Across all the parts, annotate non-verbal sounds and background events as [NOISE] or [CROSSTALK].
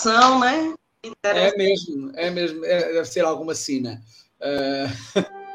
Ação, né? É mesmo, é mesmo, é, deve ser alguma sina. Uh... [LAUGHS]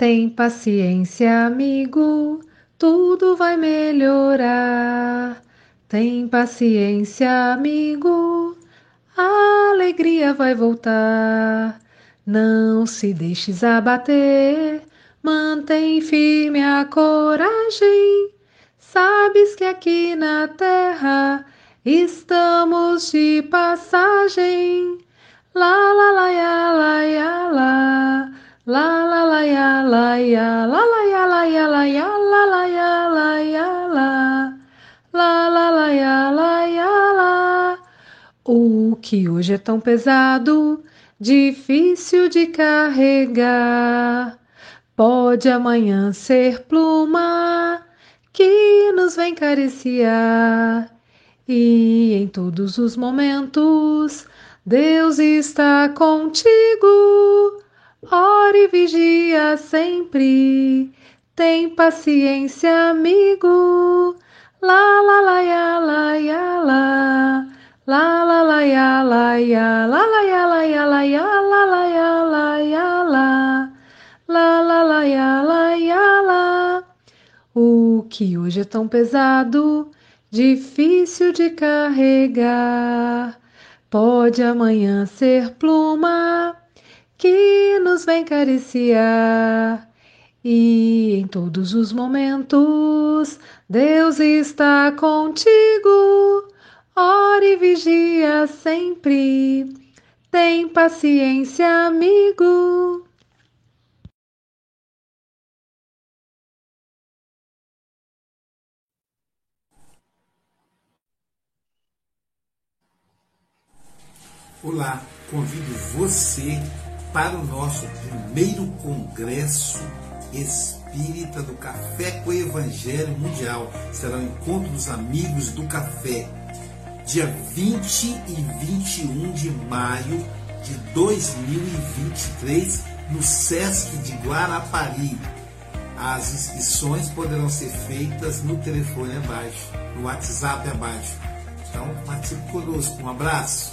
Tem paciência, amigo, tudo vai melhorar. Tem paciência, amigo, a alegria vai voltar. Não se deixes abater, mantém firme a coragem. Sabes que aqui na terra estamos de passagem. Lá, lá, lá, lá, lá, lá. La la la ya la ya la la ya la ya la ya la la ya la ya la. La la la ya la ya la. O que hoje é tão pesado, difícil de carregar, pode amanhã ser pluma que nos vem cariciar. E em todos os momentos, Deus está contigo Ora e vigia sempre, tem paciência, amigo. La la la ya la ya la, la la la ya la ya la la ya la ya la ya la la ya la ya la, la la la ya ya la. O que hoje é tão pesado, difícil de carregar, pode amanhã ser pluma que nos vem cariciar. E em todos os momentos, Deus está contigo. Ora e vigia sempre. Tem paciência, amigo. Olá, convido você para o nosso primeiro Congresso Espírita do Café com o Evangelho Mundial. Será o encontro dos amigos do café, dia 20 e 21 de maio de 2023, no Sesc de Guarapari. As inscrições poderão ser feitas no telefone abaixo, no WhatsApp abaixo. Então, participe conosco. Um abraço.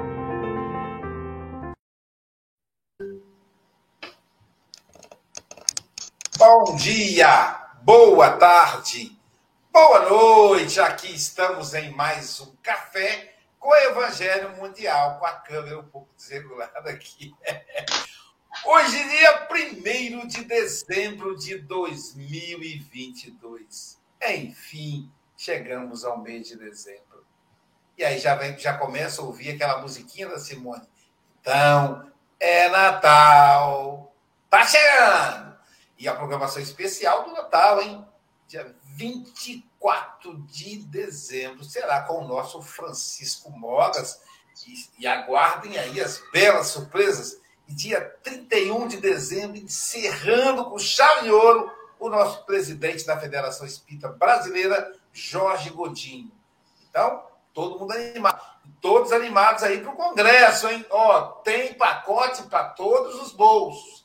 Bom dia, boa tarde, boa noite. Aqui estamos em mais um café com o Evangelho Mundial, com a câmera um pouco desregulada aqui. [LAUGHS] Hoje, dia 1 de dezembro de 2022. Enfim, chegamos ao mês de dezembro. E aí já, vem, já começa a ouvir aquela musiquinha da Simone. Então, é Natal. Tá chegando! E a programação especial do Natal, hein? Dia 24 4 de dezembro será com o nosso Francisco Mogas. E, e aguardem aí as belas surpresas. E dia 31 de dezembro, encerrando com chave de ouro o nosso presidente da Federação Espírita Brasileira, Jorge Godinho. Então, todo mundo animado. Todos animados aí para o Congresso, hein? Ó, tem pacote para todos os bolsos.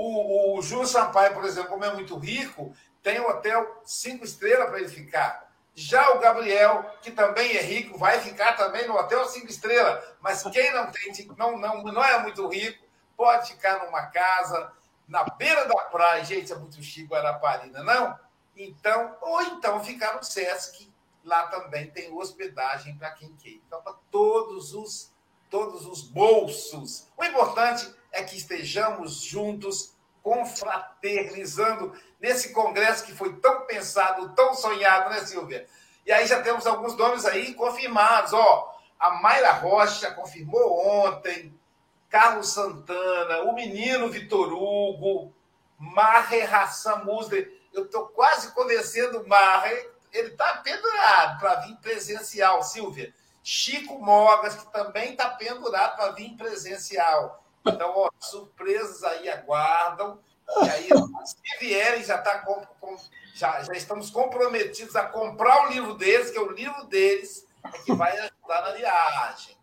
O, o Júlio Sampaio, por exemplo, como é muito rico, tem um hotel cinco estrelas para ele ficar. Já o Gabriel, que também é rico, vai ficar também no hotel cinco estrelas. Mas quem não tem, não, não, não é muito rico, pode ficar numa casa na beira da praia. Gente, é muito chique Guaraparina, não? Então, ou então ficar no Sesc. Lá também tem hospedagem para quem quer. Então, para todos os todos os bolsos. O importante é que estejamos juntos confraternizando nesse congresso que foi tão pensado, tão sonhado, né, Silvia? E aí já temos alguns nomes aí confirmados, ó. A Mayra Rocha confirmou ontem, Carlos Santana, o menino Vitor Hugo, Marre Hassan Musler. Eu estou quase convencendo o Marre, ele está pendurado para vir presencial, Silvia. Chico Mogas, que também está pendurado para vir presencial. Então, ó, surpresas aí aguardam. E aí, se vierem, já, tá com, com, já, já estamos comprometidos a comprar o livro deles, que é o livro deles é que vai ajudar na viagem.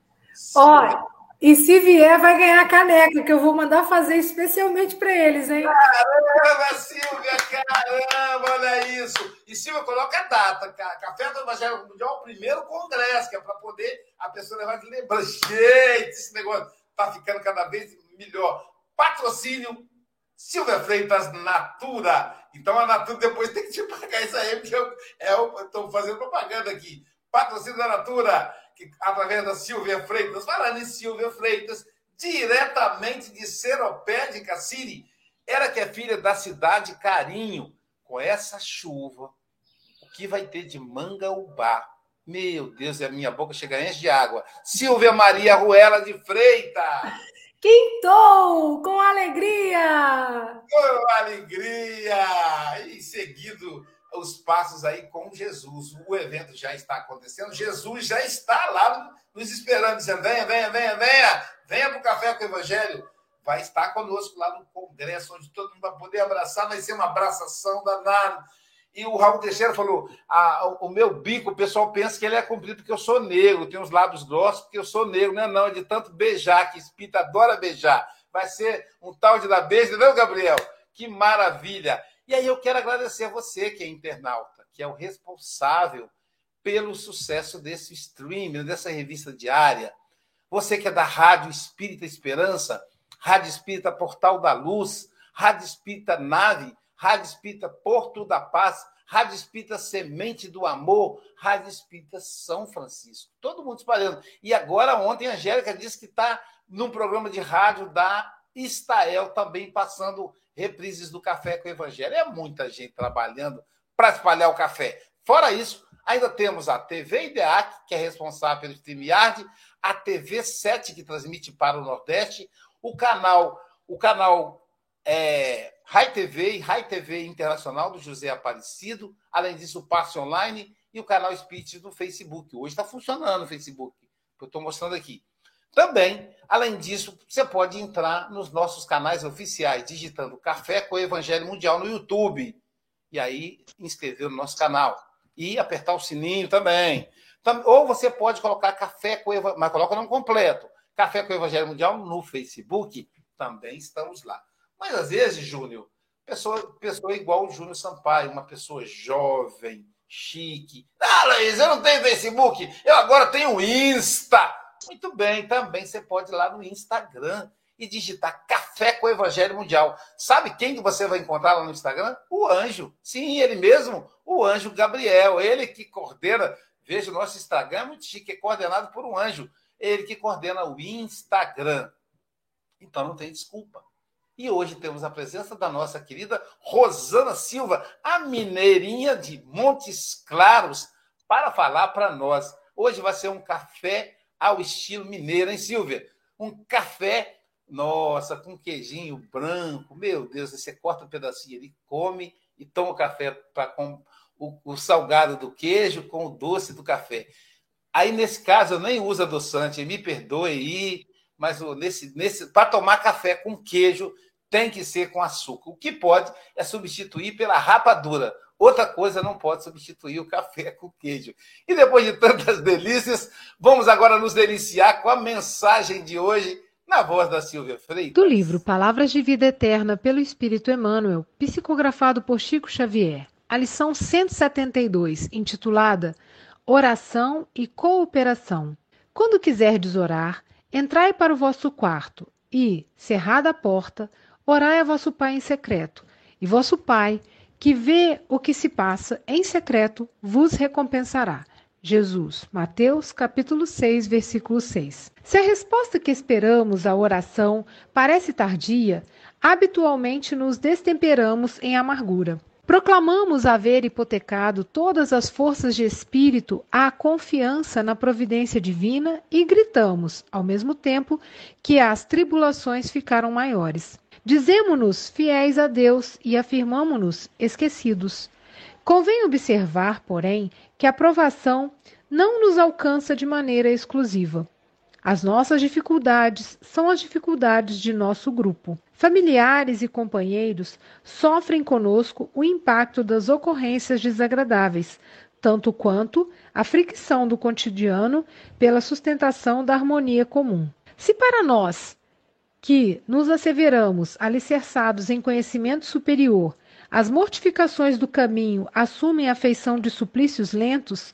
Olha, e se vier, vai ganhar a caneca, que eu vou mandar fazer especialmente para eles, hein? Caramba, Silvia, caramba, olha isso. E Silvia, coloca a data. Café do Evangelho Mundial, o primeiro congresso, que é para poder a pessoa levar de lembrança. Gente, esse negócio está ficando cada vez melhor. Patrocínio Silvia Freitas Natura. Então a Natura depois [LAUGHS] tem que te pagar isso aí, porque eu é estou fazendo propaganda aqui. Patrocínio da Natura, que, através da Silvia Freitas. Falando em Silvia Freitas, diretamente de Seropé de Cassiri. Ela que é filha da cidade Carinho. Com essa chuva, o que vai ter de mangaubá? Meu Deus, a minha boca chega enche de água. Silvia Maria Ruela de Freitas. Quintou com alegria! Com alegria! E seguido os passos aí com Jesus. O evento já está acontecendo. Jesus já está lá nos esperando, dizendo: venha, venha, venha, venha, venha para o Café com o Evangelho. Vai estar conosco lá no congresso, onde todo mundo vai poder abraçar. Vai ser uma abraçação danada e o Raul Teixeira falou: ah, o meu bico, o pessoal pensa que ele é comprido porque eu sou negro, tenho os lábios grossos porque eu sou negro. Não é, não, é de tanto beijar, que espírita adora beijar. Vai ser um tal de dar beijo, não, Gabriel? Que maravilha! E aí eu quero agradecer a você, que é internauta, que é o responsável pelo sucesso desse streaming, dessa revista diária. Você que é da Rádio Espírita Esperança, Rádio Espírita Portal da Luz, Rádio Espírita Nave Rádio Espírita Porto da Paz, Rádio Espírita Semente do Amor, Rádio Espírita São Francisco. Todo mundo espalhando. E agora, ontem, a Angélica disse que está num programa de rádio da Estael, também passando reprises do Café com o Evangelho. É muita gente trabalhando para espalhar o café. Fora isso, ainda temos a TV IDEAC, que é responsável pelo StreamYard, a TV 7, que transmite para o Nordeste, o canal, o canal é, Rai TV e Rai TV Internacional do José Aparecido, além disso, o Passe Online e o canal Spirit do Facebook. Hoje está funcionando o Facebook, que eu estou mostrando aqui. Também, além disso, você pode entrar nos nossos canais oficiais, digitando Café com o Evangelho Mundial no YouTube. E aí, inscrever no nosso canal. E apertar o sininho também. Ou você pode colocar Café com o Evangelho, mas coloca o nome completo. Café com o Evangelho Mundial no Facebook. Também estamos lá. Mas às vezes, Júnior, pessoa, pessoa igual o Júnior Sampaio, uma pessoa jovem, chique. Ah, Laís, eu não tenho Facebook, eu agora tenho Insta. Muito bem, também você pode ir lá no Instagram e digitar Café com o Evangelho Mundial. Sabe quem que você vai encontrar lá no Instagram? O anjo. Sim, ele mesmo, o anjo Gabriel. Ele que coordena. Veja, o nosso Instagram é muito chique, é coordenado por um anjo. Ele que coordena o Instagram. Então não tem desculpa. E hoje temos a presença da nossa querida Rosana Silva, a mineirinha de Montes Claros, para falar para nós. Hoje vai ser um café ao estilo mineiro, hein, Silvia? Um café, nossa, com queijinho branco. Meu Deus, você corta um pedacinho ali, come e toma o café pra, com, o, o salgado do queijo com o doce do café. Aí, nesse caso, eu nem uso adoçante, me perdoe aí, mas nesse, nesse, para tomar café com queijo tem que ser com açúcar. O que pode é substituir pela rapadura. Outra coisa não pode substituir o café [LAUGHS] com queijo. E depois de tantas delícias, vamos agora nos deliciar com a mensagem de hoje na voz da Silvia Freitas. Do livro Palavras de Vida Eterna pelo Espírito Emmanuel, psicografado por Chico Xavier. A lição 172, intitulada Oração e cooperação. Quando quiserdes orar, entrai para o vosso quarto e, cerrada a porta, orai a vosso Pai em secreto. E vosso Pai, que vê o que se passa em secreto, vos recompensará. Jesus, Mateus capítulo 6, versículo 6. Se a resposta que esperamos à oração parece tardia, habitualmente nos destemperamos em amargura. Proclamamos haver hipotecado todas as forças de espírito à confiança na providência divina e gritamos, ao mesmo tempo, que as tribulações ficaram maiores. Dizemo-nos fiéis a Deus e afirmamo-nos esquecidos. Convém observar, porém, que a provação não nos alcança de maneira exclusiva. As nossas dificuldades são as dificuldades de nosso grupo. Familiares e companheiros sofrem conosco o impacto das ocorrências desagradáveis, tanto quanto a fricção do cotidiano pela sustentação da harmonia comum. Se para nós, que nos asseveramos alicerçados em conhecimento superior, as mortificações do caminho assumem a feição de suplícios lentos,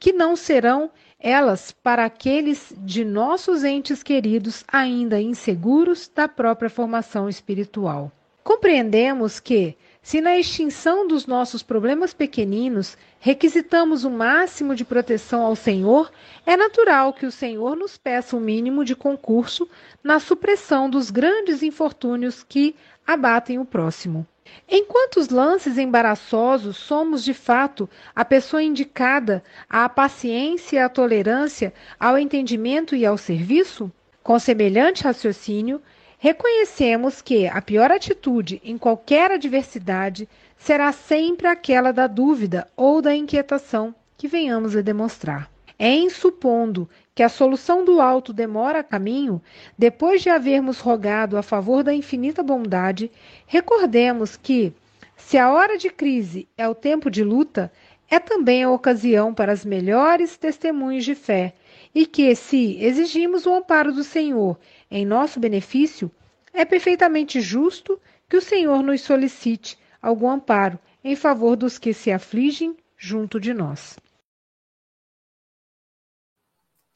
que não serão elas para aqueles de nossos entes queridos ainda inseguros da própria formação espiritual. Compreendemos que, se na extinção dos nossos problemas pequeninos requisitamos o máximo de proteção ao Senhor, é natural que o Senhor nos peça o mínimo de concurso na supressão dos grandes infortúnios que abatem o próximo. Enquanto os lances embaraçosos somos de fato a pessoa indicada à paciência e à tolerância, ao entendimento e ao serviço, com semelhante raciocínio, reconhecemos que a pior atitude em qualquer adversidade será sempre aquela da dúvida ou da inquietação que venhamos a demonstrar. É em supondo que a solução do alto demora caminho, depois de havermos rogado a favor da infinita bondade, recordemos que, se a hora de crise é o tempo de luta, é também a ocasião para as melhores testemunhos de fé, e que, se exigimos o amparo do Senhor em nosso benefício, é perfeitamente justo que o Senhor nos solicite algum amparo em favor dos que se afligem junto de nós.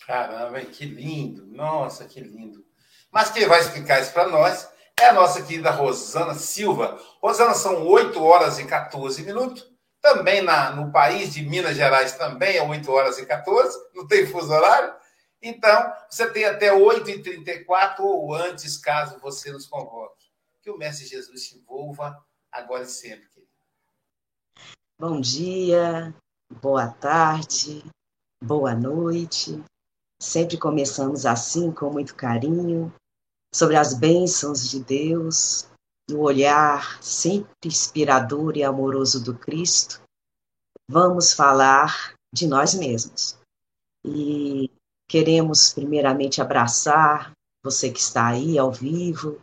Caramba, que lindo! Nossa, que lindo! Mas quem vai explicar isso para nós é a nossa querida Rosana Silva. Rosana, são 8 horas e 14 minutos. Também na, no país de Minas Gerais também é 8 horas e 14, não tem fuso horário. Então, você tem até 8h34 ou antes, caso você nos convoque. Que o Mestre Jesus te envolva agora e sempre, querido. Bom dia, boa tarde, boa noite. Sempre começamos assim, com muito carinho, sobre as bênçãos de Deus, no olhar sempre inspirador e amoroso do Cristo. Vamos falar de nós mesmos. E queremos, primeiramente, abraçar você que está aí ao vivo,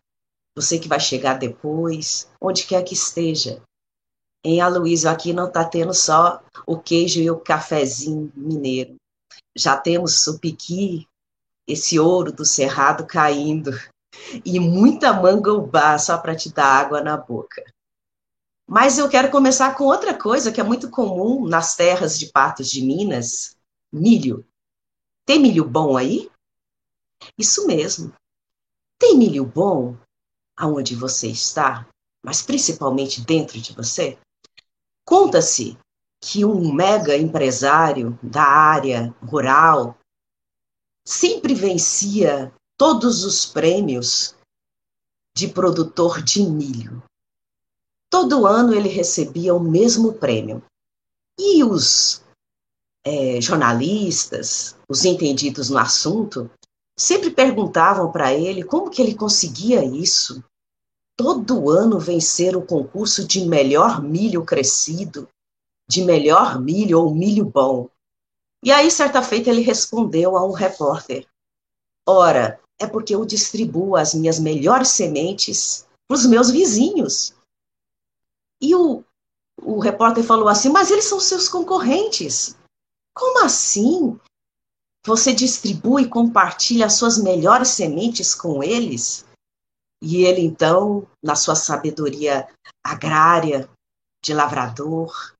você que vai chegar depois, onde quer que esteja. Em Aloysio aqui não está tendo só o queijo e o cafezinho mineiro já temos o piqui, esse ouro do cerrado caindo, e muita mangobá só para te dar água na boca. Mas eu quero começar com outra coisa que é muito comum nas terras de Patos de Minas: milho. Tem milho bom aí? Isso mesmo. Tem milho bom aonde você está, mas principalmente dentro de você? Conta-se que um mega empresário da área rural sempre vencia todos os prêmios de produtor de milho. Todo ano ele recebia o mesmo prêmio. E os é, jornalistas, os entendidos no assunto, sempre perguntavam para ele como que ele conseguia isso. Todo ano vencer o concurso de melhor milho crescido de melhor milho ou milho bom? E aí, certa feita, ele respondeu a um repórter: Ora, é porque eu distribuo as minhas melhores sementes para os meus vizinhos. E o, o repórter falou assim: Mas eles são seus concorrentes. Como assim? Você distribui e compartilha as suas melhores sementes com eles? E ele, então, na sua sabedoria agrária, de lavrador,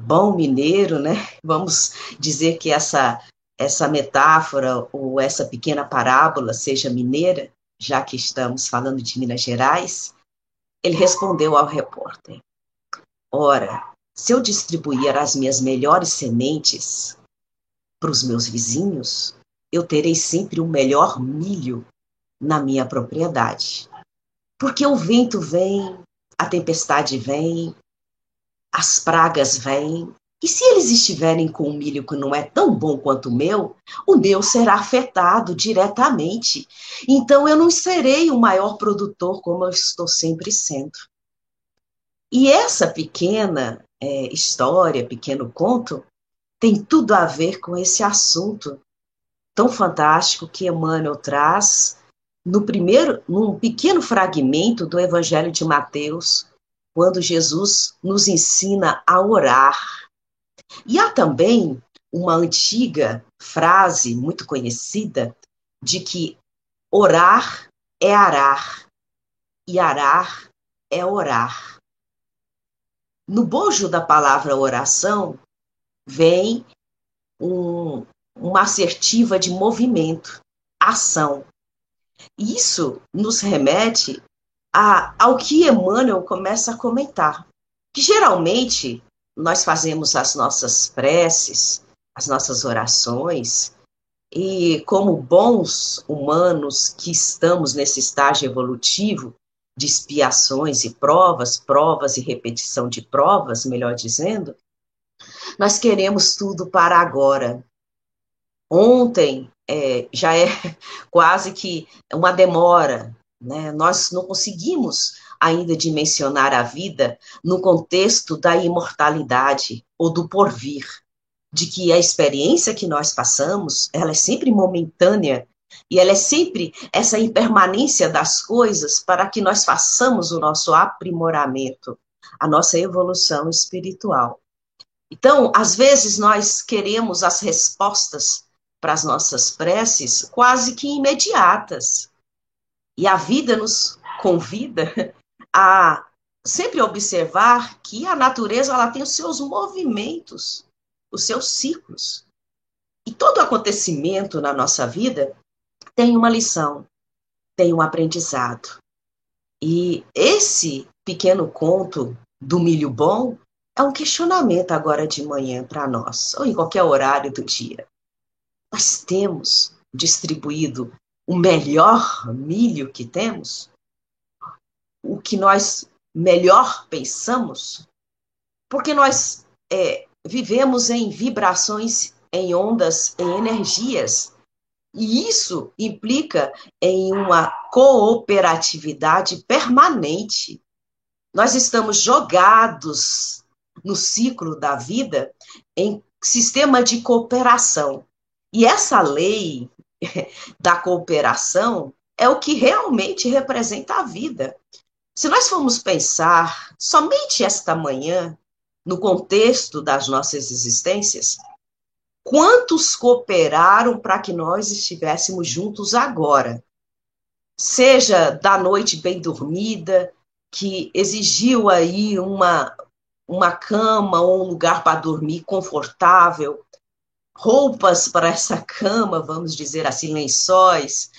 bom mineiro, né? [LAUGHS] Vamos dizer que essa essa metáfora ou essa pequena parábola seja mineira, já que estamos falando de Minas Gerais. Ele respondeu ao repórter: Ora, se eu distribuir as minhas melhores sementes para os meus vizinhos, eu terei sempre o melhor milho na minha propriedade. Porque o vento vem, a tempestade vem, as pragas vêm, e se eles estiverem com um milho que não é tão bom quanto o meu, o meu será afetado diretamente. Então eu não serei o maior produtor como eu estou sempre sendo. E essa pequena é, história, pequeno conto, tem tudo a ver com esse assunto tão fantástico que Emmanuel traz no primeiro, num pequeno fragmento do Evangelho de Mateus, quando Jesus nos ensina a orar. E há também uma antiga frase muito conhecida de que orar é arar e arar é orar. No bojo da palavra oração vem um, uma assertiva de movimento, ação. Isso nos remete a, ao que Emmanuel começa a comentar, que geralmente nós fazemos as nossas preces, as nossas orações, e como bons humanos que estamos nesse estágio evolutivo de expiações e provas, provas e repetição de provas, melhor dizendo, nós queremos tudo para agora. Ontem é, já é [LAUGHS] quase que uma demora, né? Nós não conseguimos ainda dimensionar a vida no contexto da imortalidade ou do porvir, de que a experiência que nós passamos, ela é sempre momentânea e ela é sempre essa impermanência das coisas para que nós façamos o nosso aprimoramento, a nossa evolução espiritual. Então, às vezes nós queremos as respostas para as nossas preces quase que imediatas. E a vida nos convida [LAUGHS] a sempre observar que a natureza ela tem os seus movimentos, os seus ciclos. E todo acontecimento na nossa vida tem uma lição, tem um aprendizado. E esse pequeno conto do milho bom é um questionamento agora de manhã para nós, ou em qualquer horário do dia. Nós temos distribuído o melhor milho que temos? O que nós melhor pensamos? Porque nós é, vivemos em vibrações, em ondas, em energias. E isso implica em uma cooperatividade permanente. Nós estamos jogados no ciclo da vida em sistema de cooperação. E essa lei [LAUGHS] da cooperação é o que realmente representa a vida. Se nós formos pensar somente esta manhã, no contexto das nossas existências, quantos cooperaram para que nós estivéssemos juntos agora? Seja da noite bem dormida, que exigiu aí uma, uma cama ou um lugar para dormir confortável, roupas para essa cama, vamos dizer assim, lençóis,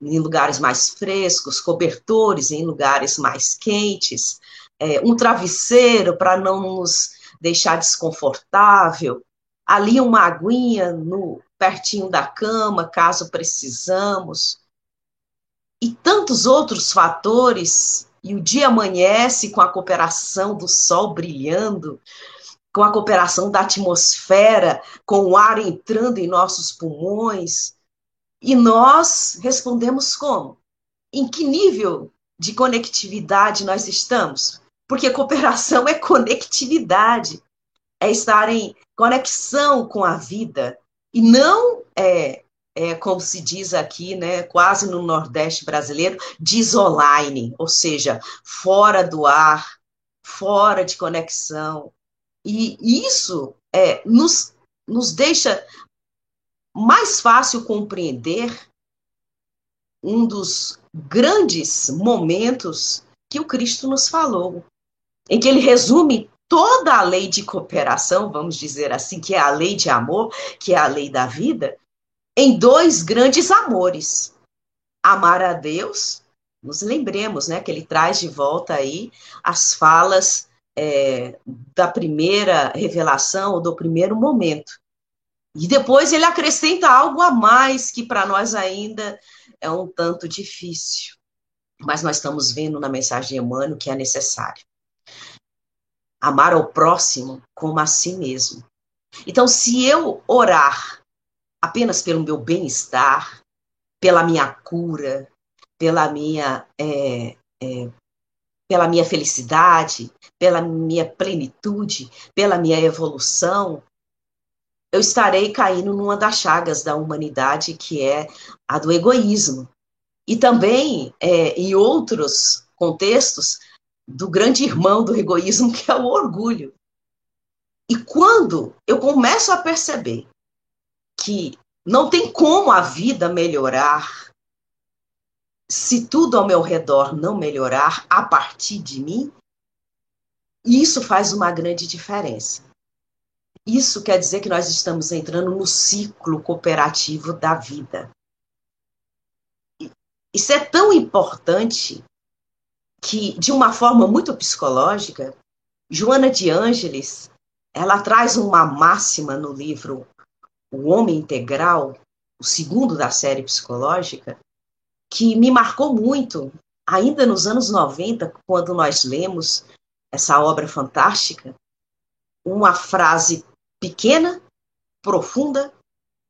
em lugares mais frescos, cobertores em lugares mais quentes, é, um travesseiro para não nos deixar desconfortável, ali uma aguinha no pertinho da cama, caso precisamos, e tantos outros fatores. E o dia amanhece com a cooperação do sol brilhando, com a cooperação da atmosfera, com o ar entrando em nossos pulmões. E nós respondemos como? Em que nível de conectividade nós estamos? Porque cooperação [LAUGHS] é conectividade. é estar em conexão com a vida e não é, é como se diz aqui, né, quase no Nordeste brasileiro, desoline, ou seja, fora do ar, fora de conexão. E isso é, nos, nos deixa mais fácil compreender um dos grandes momentos que o Cristo nos falou, em que ele resume toda a lei de cooperação, vamos dizer assim, que é a lei de amor, que é a lei da vida, em dois grandes amores: amar a Deus, nos lembremos, né, que ele traz de volta aí as falas é, da primeira revelação ou do primeiro momento. E depois ele acrescenta algo a mais que para nós ainda é um tanto difícil. Mas nós estamos vendo na mensagem de Emmanuel que é necessário. Amar ao próximo como a si mesmo. Então, se eu orar apenas pelo meu bem-estar, pela minha cura, pela minha, é, é, pela minha felicidade, pela minha plenitude, pela minha evolução, eu estarei caindo numa das chagas da humanidade, que é a do egoísmo. E também, é, em outros contextos, do grande irmão do egoísmo, que é o orgulho. E quando eu começo a perceber que não tem como a vida melhorar se tudo ao meu redor não melhorar a partir de mim, isso faz uma grande diferença. Isso quer dizer que nós estamos entrando no ciclo cooperativo da vida. Isso é tão importante que, de uma forma muito psicológica, Joana de Ângeles, ela traz uma máxima no livro O Homem Integral, o segundo da série psicológica, que me marcou muito, ainda nos anos 90, quando nós lemos essa obra fantástica, uma frase pequena, profunda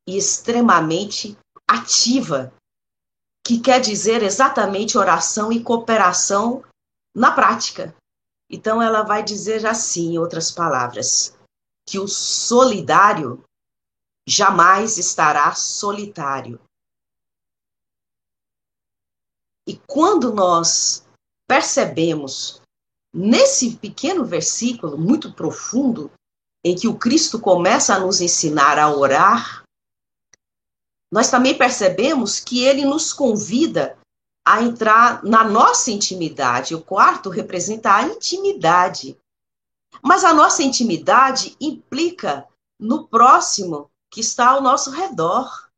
e extremamente ativa, que quer dizer exatamente oração e cooperação na prática. Então, ela vai dizer assim, em outras palavras, que o solidário jamais estará solitário. E quando nós percebemos nesse pequeno versículo muito profundo em que o Cristo começa a nos ensinar a orar, nós também percebemos que ele nos convida a entrar na nossa intimidade. O quarto representa a intimidade. Mas a nossa intimidade implica no próximo que está ao nosso redor.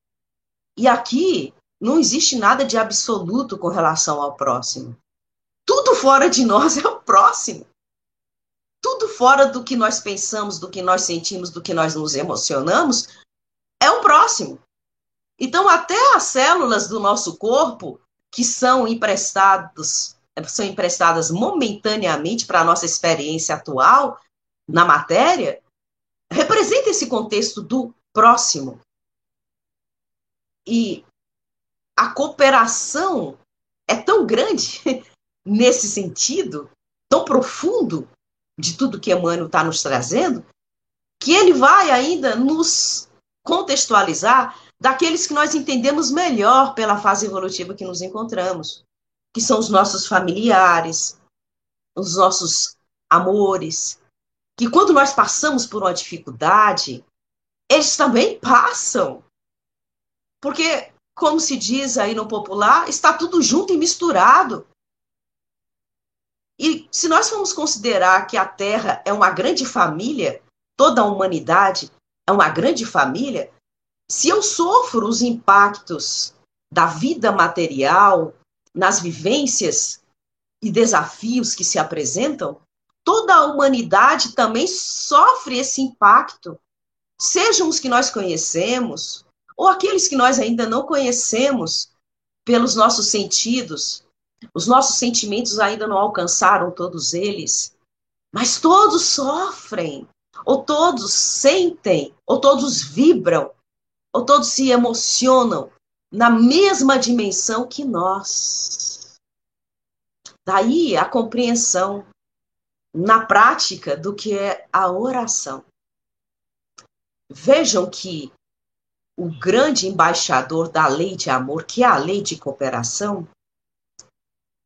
E aqui não existe nada de absoluto com relação ao próximo. Tudo fora de nós é o próximo tudo fora do que nós pensamos, do que nós sentimos, do que nós nos emocionamos, é o próximo. Então, até as células do nosso corpo, que são emprestados, são emprestadas momentaneamente para a nossa experiência atual na matéria, representa esse contexto do próximo. E a cooperação é tão grande [LAUGHS] nesse sentido, tão profundo, de tudo que Emmanuel está nos trazendo, que ele vai ainda nos contextualizar daqueles que nós entendemos melhor pela fase evolutiva que nos encontramos, que são os nossos familiares, os nossos amores, que quando nós passamos por uma dificuldade, eles também passam. Porque, como se diz aí no popular, está tudo junto e misturado. E se nós formos considerar que a Terra é uma grande família, toda a humanidade é uma grande família, se eu sofro os impactos da vida material, nas vivências e desafios que se apresentam, toda a humanidade também sofre esse impacto, sejam os que nós conhecemos ou aqueles que nós ainda não conhecemos pelos nossos sentidos, os nossos sentimentos ainda não alcançaram todos eles, mas todos sofrem, ou todos sentem, ou todos vibram, ou todos se emocionam na mesma dimensão que nós. Daí a compreensão na prática do que é a oração. vejam que o grande embaixador da lei de amor, que é a lei de cooperação,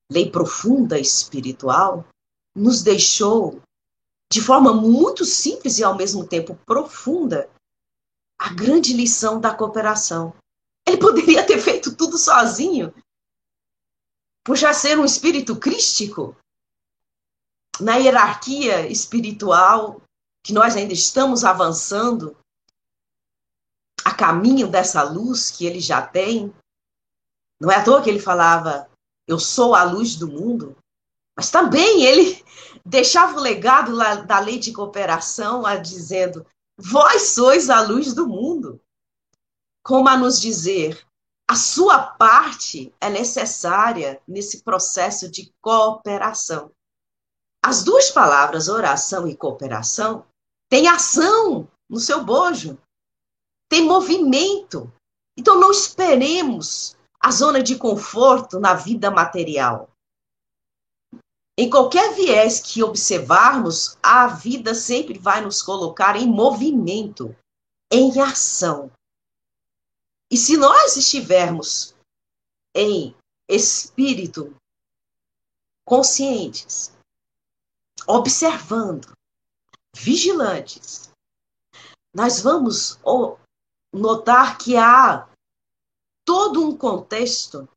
lei profunda espiritual, nos deixou de forma muito simples e ao mesmo tempo profunda a grande lição da cooperação. Ele poderia ter feito tudo sozinho, por já ser um espírito crístico, na hierarquia espiritual que nós ainda estamos avançando a caminho dessa luz que ele já tem. Não é à toa que ele falava, eu sou a luz do mundo, mas também ele [LAUGHS] deixava o legado da lei de cooperação, a dizendo, vós sois a luz do mundo. Como a nos dizer, a sua parte é necessária nesse processo de cooperação. As duas palavras oração e cooperação têm ação no seu bojo, tem movimento. Então não esperemos a zona de conforto na vida material. Em qualquer viés que observarmos, a vida sempre vai nos colocar em movimento, em ação. E se nós estivermos em espírito conscientes, observando, vigilantes, nós vamos notar que há todo um contexto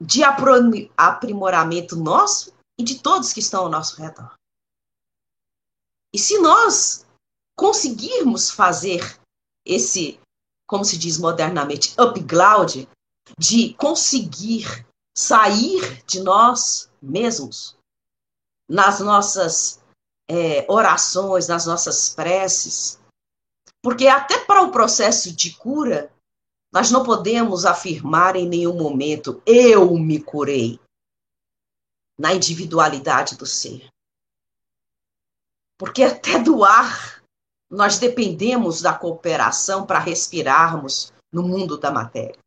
de aprimoramento nosso e de todos que estão ao nosso redor. E se nós conseguirmos fazer esse, como se diz modernamente, upgrade, de conseguir sair de nós mesmos, nas nossas é, orações, nas nossas preces. Porque até para o processo de cura, nós não podemos afirmar em nenhum momento, eu me curei, na individualidade do ser. Porque até do ar, nós dependemos da cooperação para respirarmos no mundo da matéria.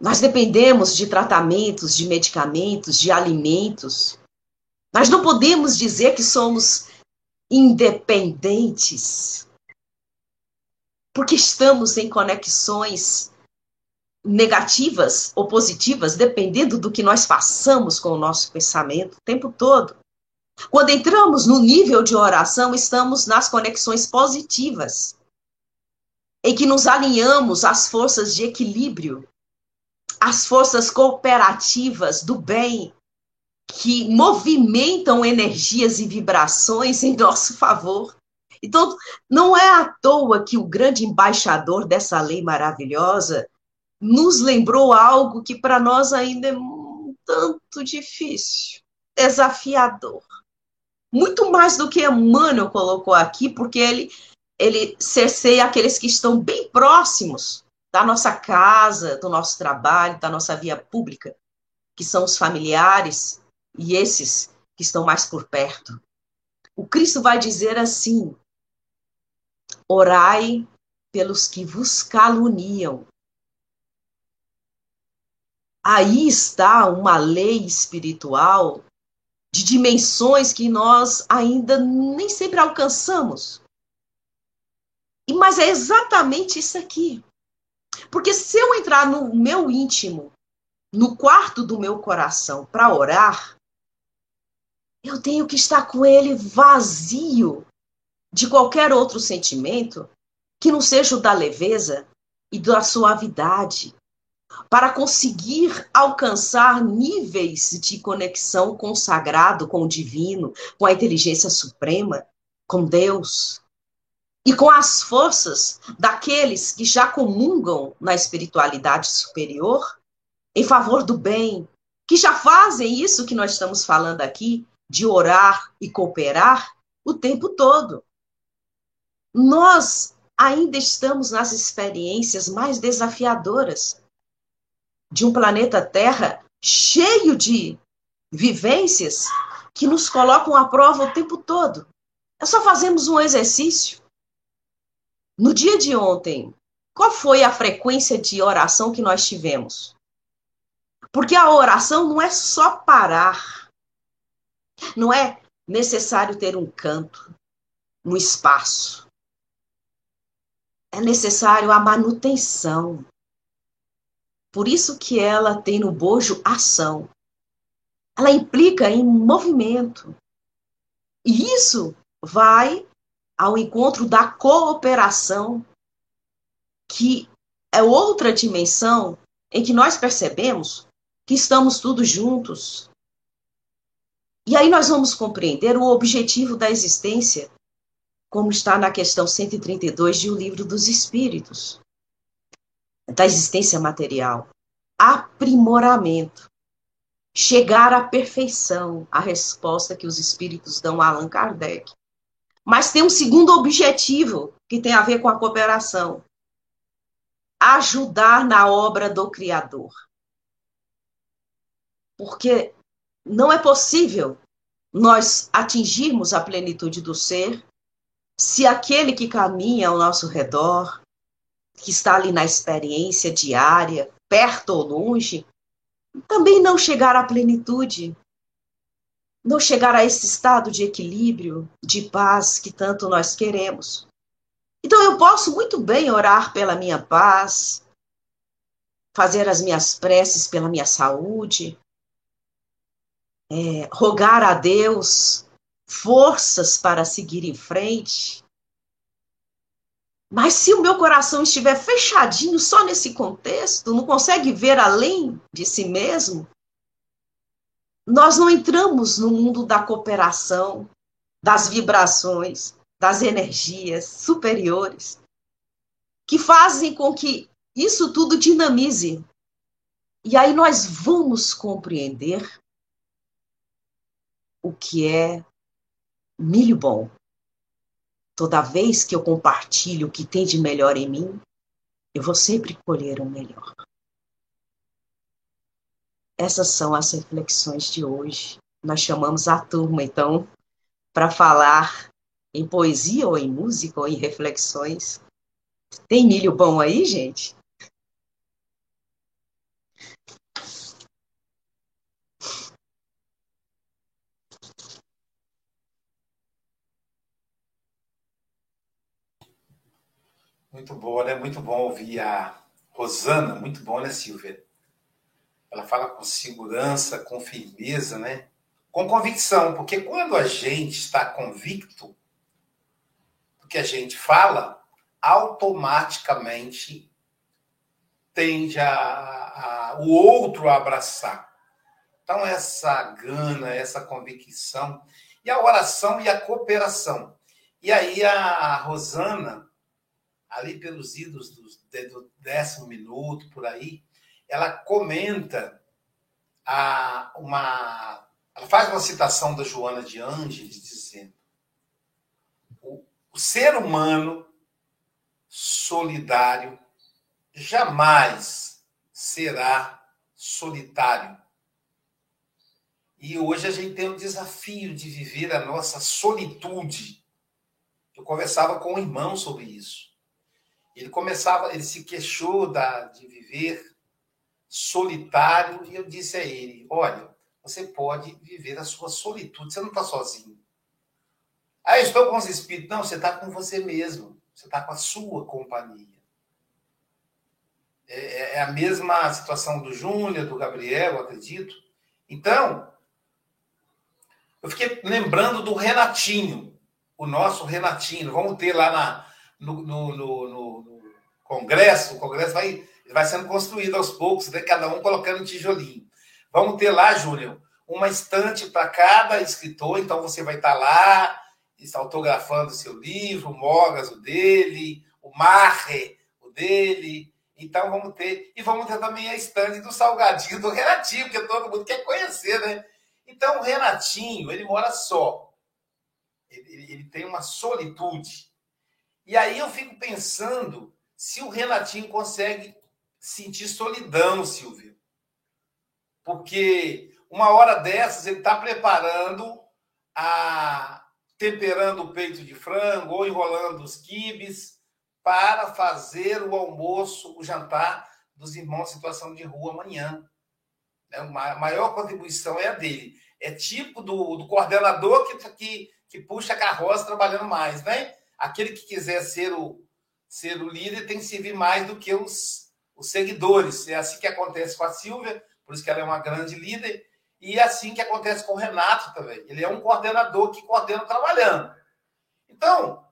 Nós dependemos de tratamentos, de medicamentos, de alimentos. Nós não podemos dizer que somos independentes, porque estamos em conexões negativas ou positivas, dependendo do que nós façamos com o nosso pensamento o tempo todo. Quando entramos no nível de oração, estamos nas conexões positivas, em que nos alinhamos às forças de equilíbrio as forças cooperativas do bem que movimentam energias e vibrações em nosso favor. Então, não é à toa que o grande embaixador dessa lei maravilhosa nos lembrou algo que para nós ainda é um tanto difícil, desafiador. Muito mais do que Emmanuel colocou aqui, porque ele, ele cerceia aqueles que estão bem próximos da nossa casa, do nosso trabalho, da nossa via pública, que são os familiares e esses que estão mais por perto. O Cristo vai dizer assim: orai pelos que vos caluniam. Aí está uma lei espiritual de dimensões que nós ainda nem sempre alcançamos. Mas é exatamente isso aqui. Porque se eu entrar no meu íntimo, no quarto do meu coração, para orar, eu tenho que estar com ele vazio de qualquer outro sentimento que não seja o da leveza e da suavidade, para conseguir alcançar níveis de conexão com o sagrado, com o divino, com a inteligência suprema, com Deus e com as forças daqueles que já comungam na espiritualidade superior em favor do bem, que já fazem isso que nós estamos falando aqui, de orar e cooperar o tempo todo. Nós ainda estamos nas experiências mais desafiadoras de um planeta Terra cheio de vivências que nos colocam à prova o tempo todo. É só fazermos um exercício no dia de ontem, qual foi a frequência de oração que nós tivemos? Porque a oração não é só parar. Não é necessário ter um canto, um espaço. é necessário a manutenção. Por isso que ela tem no bojo ação. Ela implica em movimento. E isso vai ao encontro da cooperação, que é outra dimensão em que nós percebemos que estamos todos juntos. E aí nós vamos compreender o objetivo da existência, como está na questão 132 de O Livro dos Espíritos, da existência material. Aprimoramento. Chegar à perfeição, a resposta que os espíritos dão a Allan Kardec. Mas tem um segundo objetivo que tem a ver com a cooperação: ajudar na obra do Criador. Porque não é possível nós atingirmos a plenitude do ser se aquele que caminha ao nosso redor, que está ali na experiência diária, perto ou longe, também não chegar à plenitude, não chegar a esse estado de equilíbrio, de paz que tanto nós queremos. Então eu posso muito bem orar pela minha paz, fazer as minhas preces pela minha saúde, é, rogar a Deus forças para seguir em frente. Mas se o meu coração estiver fechadinho só nesse contexto, não consegue ver além de si mesmo, nós não entramos no mundo da cooperação, das vibrações, das energias superiores, que fazem com que isso tudo dinamize. E aí nós vamos compreender o que é milho bom. Toda vez que eu compartilho o que tem de melhor em mim, eu vou sempre colher o melhor. Essas são as reflexões de hoje. Nós chamamos a turma, então, para falar em poesia ou em música ou em reflexões. Tem milho bom aí, gente? Muito boa, né? Muito bom ouvir a Rosana, muito bom, né, Silvia? Ela fala com segurança, com firmeza, né? Com convicção, porque quando a gente está convicto do que a gente fala, automaticamente tende a, a, o outro a abraçar. Então, essa gana, essa convicção, e a oração e a cooperação. E aí, a Rosana, ali pelos idos do, do décimo minuto, por aí, ela comenta a, uma. Ela faz uma citação da Joana de Ângeles dizendo: o, o ser humano solidário jamais será solitário. E hoje a gente tem o desafio de viver a nossa solitude. Eu conversava com um irmão sobre isso. Ele começava, ele se queixou da, de viver solitário e eu disse a ele: olha, você pode viver a sua solitude, você não está sozinho. Ah, eu estou com os espíritos. Não, você está com você mesmo, você está com a sua companhia. É, é, é a mesma situação do Júnior, do Gabriel, acredito. Então, eu fiquei lembrando do Renatinho, o nosso Renatinho. Vamos ter lá na, no, no, no, no Congresso, o Congresso vai, vai sendo construído aos poucos, né? cada um colocando um tijolinho. Vamos ter lá, Júnior, uma estante para cada escritor, então você vai estar tá lá, está autografando o seu livro, o Mogas, o dele, o Marre, o dele. Então vamos ter. E vamos ter também a estante do Salgadinho, do Renatinho, que todo mundo quer conhecer, né? Então o Renatinho, ele mora só. Ele, ele, ele tem uma solitude. E aí eu fico pensando se o Renatinho consegue sentir solidão, Silvio. Porque uma hora dessas ele está preparando a temperando o peito de frango ou enrolando os quibes para fazer o almoço, o jantar dos irmãos em situação de rua amanhã. É, a maior contribuição é a dele. É tipo do, do coordenador que, que, que puxa a carroça trabalhando mais, né? Aquele que quiser ser o, ser o líder tem que servir mais do que os, os seguidores. É assim que acontece com a Silvia, por isso que ela é uma grande líder, e é assim que acontece com o Renato também. Ele é um coordenador que coordena trabalhando. Então,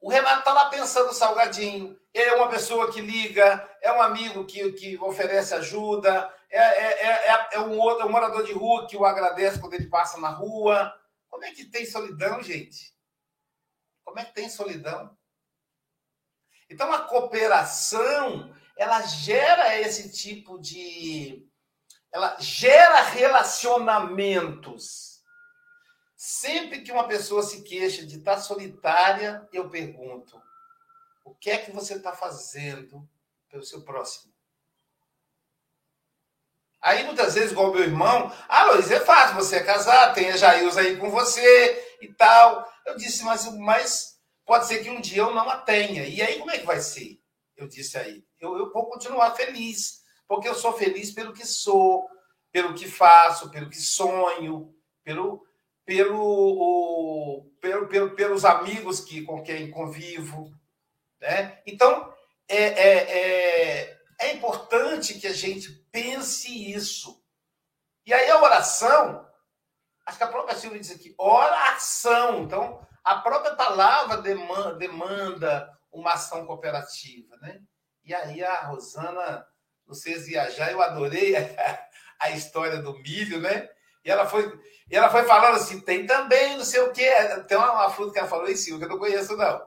o Renato está lá pensando salgadinho. Ele é uma pessoa que liga, é um amigo que, que oferece ajuda, é, é, é, é um, outro, um morador de rua que o agradece quando ele passa na rua. Como é que tem solidão, gente? Como é que tem solidão? Então, a cooperação, ela gera esse tipo de. Ela gera relacionamentos. Sempre que uma pessoa se queixa de estar solitária, eu pergunto: o que é que você está fazendo pelo seu próximo? Aí, muitas vezes, igual meu irmão, ah, Luiz, é fácil, você é tem a Jails aí com você e tal. Eu disse, mas, mas pode ser que um dia eu não a tenha. E aí, como é que vai ser? Eu disse aí, eu, eu vou continuar feliz, porque eu sou feliz pelo que sou, pelo que faço, pelo que sonho, pelo, pelo, pelo, pelo pelos amigos que, com quem convivo. Né? Então, é, é, é, é importante que a gente pense isso. E aí a oração, acho que a própria Silvia diz aqui, oração. Então, a própria palavra demanda, uma ação cooperativa, né? E aí a Rosana, vocês viajar, eu adorei [LAUGHS] a, história do milho, né? E ela foi, e ela foi falando assim, tem também não sei o quê, tem uma, uma fruta que ela falou em cima, que eu não conheço não.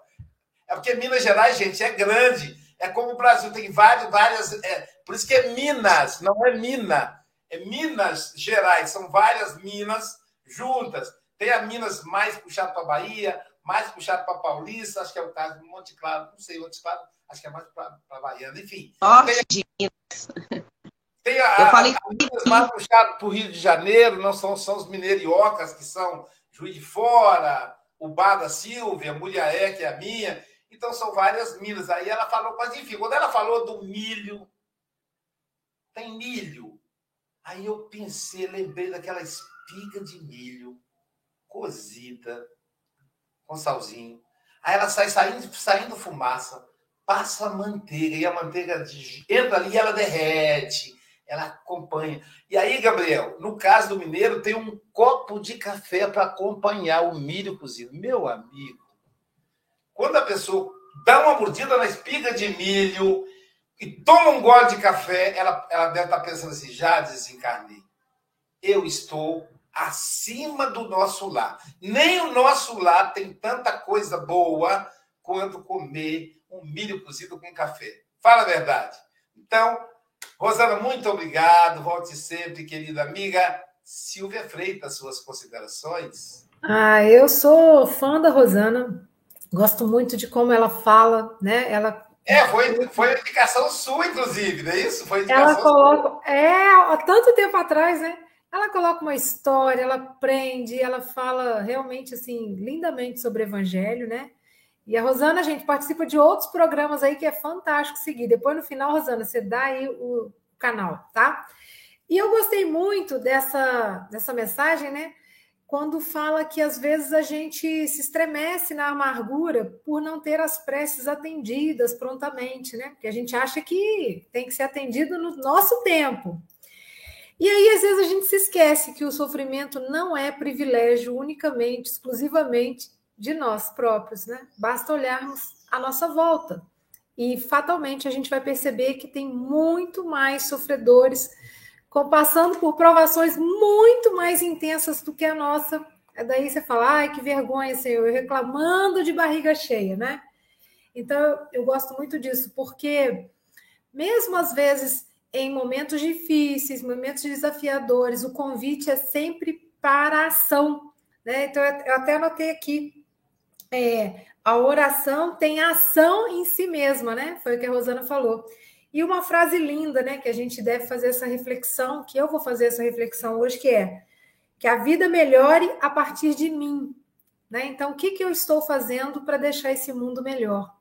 É porque Minas Gerais, gente, é grande. É como o Brasil tem várias, várias. É, por isso que é Minas, não é Mina. É Minas Gerais, são várias Minas juntas. Tem a Minas mais puxada para Bahia, mais puxada para Paulista, acho que é o caso do Monte Claro, não sei, Monte Claro, acho que é mais para Baiana, enfim. Norte de Minas. Tem a, Eu falei... a Minas mais puxada para o Rio de Janeiro, não são, são os mineiriocas, que são Juiz de Fora, o Bar da Silvia, Mulheré, que é a minha. Então são várias minas. Aí ela falou, mas enfim, quando ela falou do milho, tem milho. Aí eu pensei, lembrei daquela espiga de milho cozida, com salzinho. Aí ela sai saindo, saindo fumaça, passa a manteiga, e a manteiga entra ali e ela derrete, ela acompanha. E aí, Gabriel, no caso do mineiro, tem um copo de café para acompanhar o milho cozido. Meu amigo, quando a pessoa dá uma mordida na espiga de milho e toma um gole de café, ela, ela deve estar pensando assim: já desencarnei. Eu estou acima do nosso lar. Nem o nosso lar tem tanta coisa boa quanto comer um milho cozido com café. Fala a verdade. Então, Rosana, muito obrigado. Volte sempre, querida amiga. Silvia Freitas, suas considerações. Ah, eu sou fã da Rosana. Gosto muito de como ela fala, né? Ela é, foi, foi a indicação sua, inclusive, não é isso? Foi ela coloca. Sua. É, há tanto tempo atrás, né? Ela coloca uma história, ela prende, ela fala realmente assim, lindamente sobre o evangelho, né? E a Rosana, gente, participa de outros programas aí que é fantástico seguir. Depois, no final, Rosana, você dá aí o canal, tá? E eu gostei muito dessa, dessa mensagem, né? Quando fala que às vezes a gente se estremece na amargura por não ter as preces atendidas prontamente, né? Porque a gente acha que tem que ser atendido no nosso tempo. E aí, às vezes, a gente se esquece que o sofrimento não é privilégio unicamente, exclusivamente de nós próprios, né? Basta olharmos à nossa volta. E fatalmente a gente vai perceber que tem muito mais sofredores passando por provações muito mais intensas do que a nossa. É daí você fala, ai, que vergonha, Senhor, reclamando de barriga cheia, né? Então, eu gosto muito disso, porque mesmo às vezes em momentos difíceis, momentos desafiadores, o convite é sempre para a ação, né? Então, eu até anotei aqui, é, a oração tem ação em si mesma, né? Foi o que a Rosana falou. E uma frase linda, né, que a gente deve fazer essa reflexão, que eu vou fazer essa reflexão hoje, que é que a vida melhore a partir de mim. Né? Então, o que, que eu estou fazendo para deixar esse mundo melhor?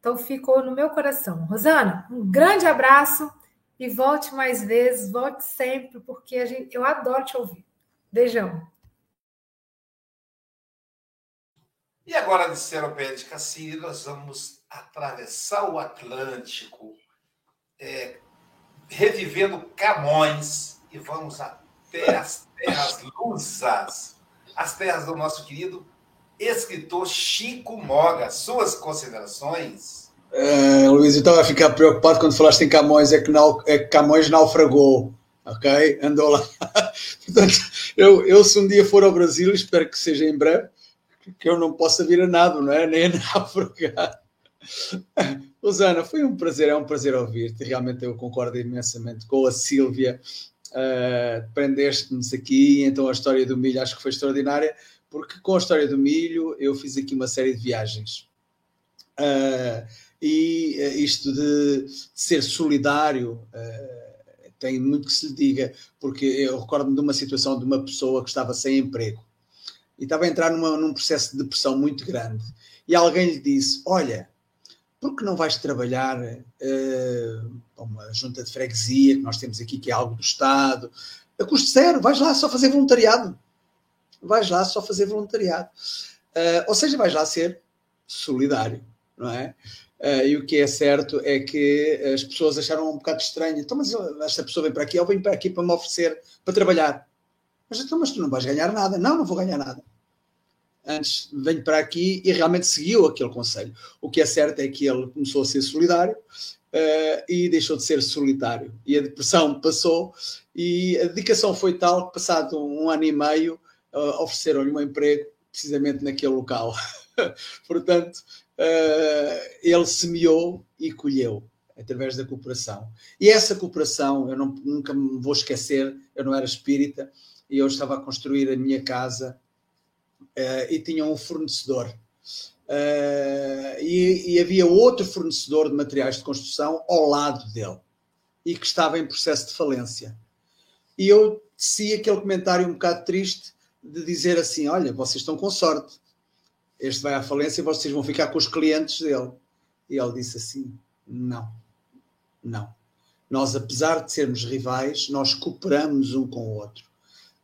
Então, ficou no meu coração. Rosana, um grande abraço e volte mais vezes, volte sempre, porque gente, eu adoro te ouvir. Beijão. E agora, de Seropédica Ciro, nós vamos atravessar o Atlântico, é, revivendo Camões, e vamos até as terras lusas, as terras do nosso querido escritor Chico Moga. Suas considerações? É, Luiz, eu estava a ficar preocupado quando falaste em Camões, é que, nau, é que Camões naufragou, ok? Andou lá. [LAUGHS] Portanto, eu, eu se um dia for ao Brasil, espero que seja em breve, que eu não possa vir a nada, não é? Nem a [LAUGHS] naufragar. Rosana, foi um prazer, é um prazer ouvir-te. Realmente eu concordo imensamente com a Sílvia. Uh, prendeste-nos aqui, então a história do milho acho que foi extraordinária, porque com a história do milho eu fiz aqui uma série de viagens. Uh, e uh, isto de ser solidário tem muito que se lhe diga, porque eu recordo-me de uma situação de uma pessoa que estava sem emprego e estava a entrar numa, num processo de depressão muito grande. E alguém lhe disse: Olha, por que não vais trabalhar uh, uma junta de freguesia que nós temos aqui, que é algo do Estado, a custo zero, vais lá só fazer voluntariado. Vais lá só fazer voluntariado. Uh, ou seja, vais lá ser solidário, não é? Uh, e o que é certo é que as pessoas acharam um bocado estranho. Então, mas esta pessoa vem para aqui, ou vem para aqui para me oferecer para trabalhar. Mas então, mas tu não vais ganhar nada. Não, não vou ganhar nada. Antes venho para aqui e realmente seguiu aquele conselho. O que é certo é que ele começou a ser solidário uh, e deixou de ser solitário. E a depressão passou e a dedicação foi tal que, passado um ano e meio, uh, ofereceram-lhe um emprego precisamente naquele local. [LAUGHS] Portanto, uh, ele semeou e colheu através da cooperação. E essa cooperação, eu não, nunca me vou esquecer, eu não era espírita, e eu estava a construir a minha casa uh, e tinha um fornecedor. Uh, e, e, havia outro fornecedor de materiais de construção ao lado dele e que estava em processo de falência. E eu teci aquele comentário um bocado triste de dizer assim: Olha, vocês estão com sorte, este vai à falência e vocês vão ficar com os clientes dele. E ele disse assim: Não, não. Nós, apesar de sermos rivais, nós cooperamos um com o outro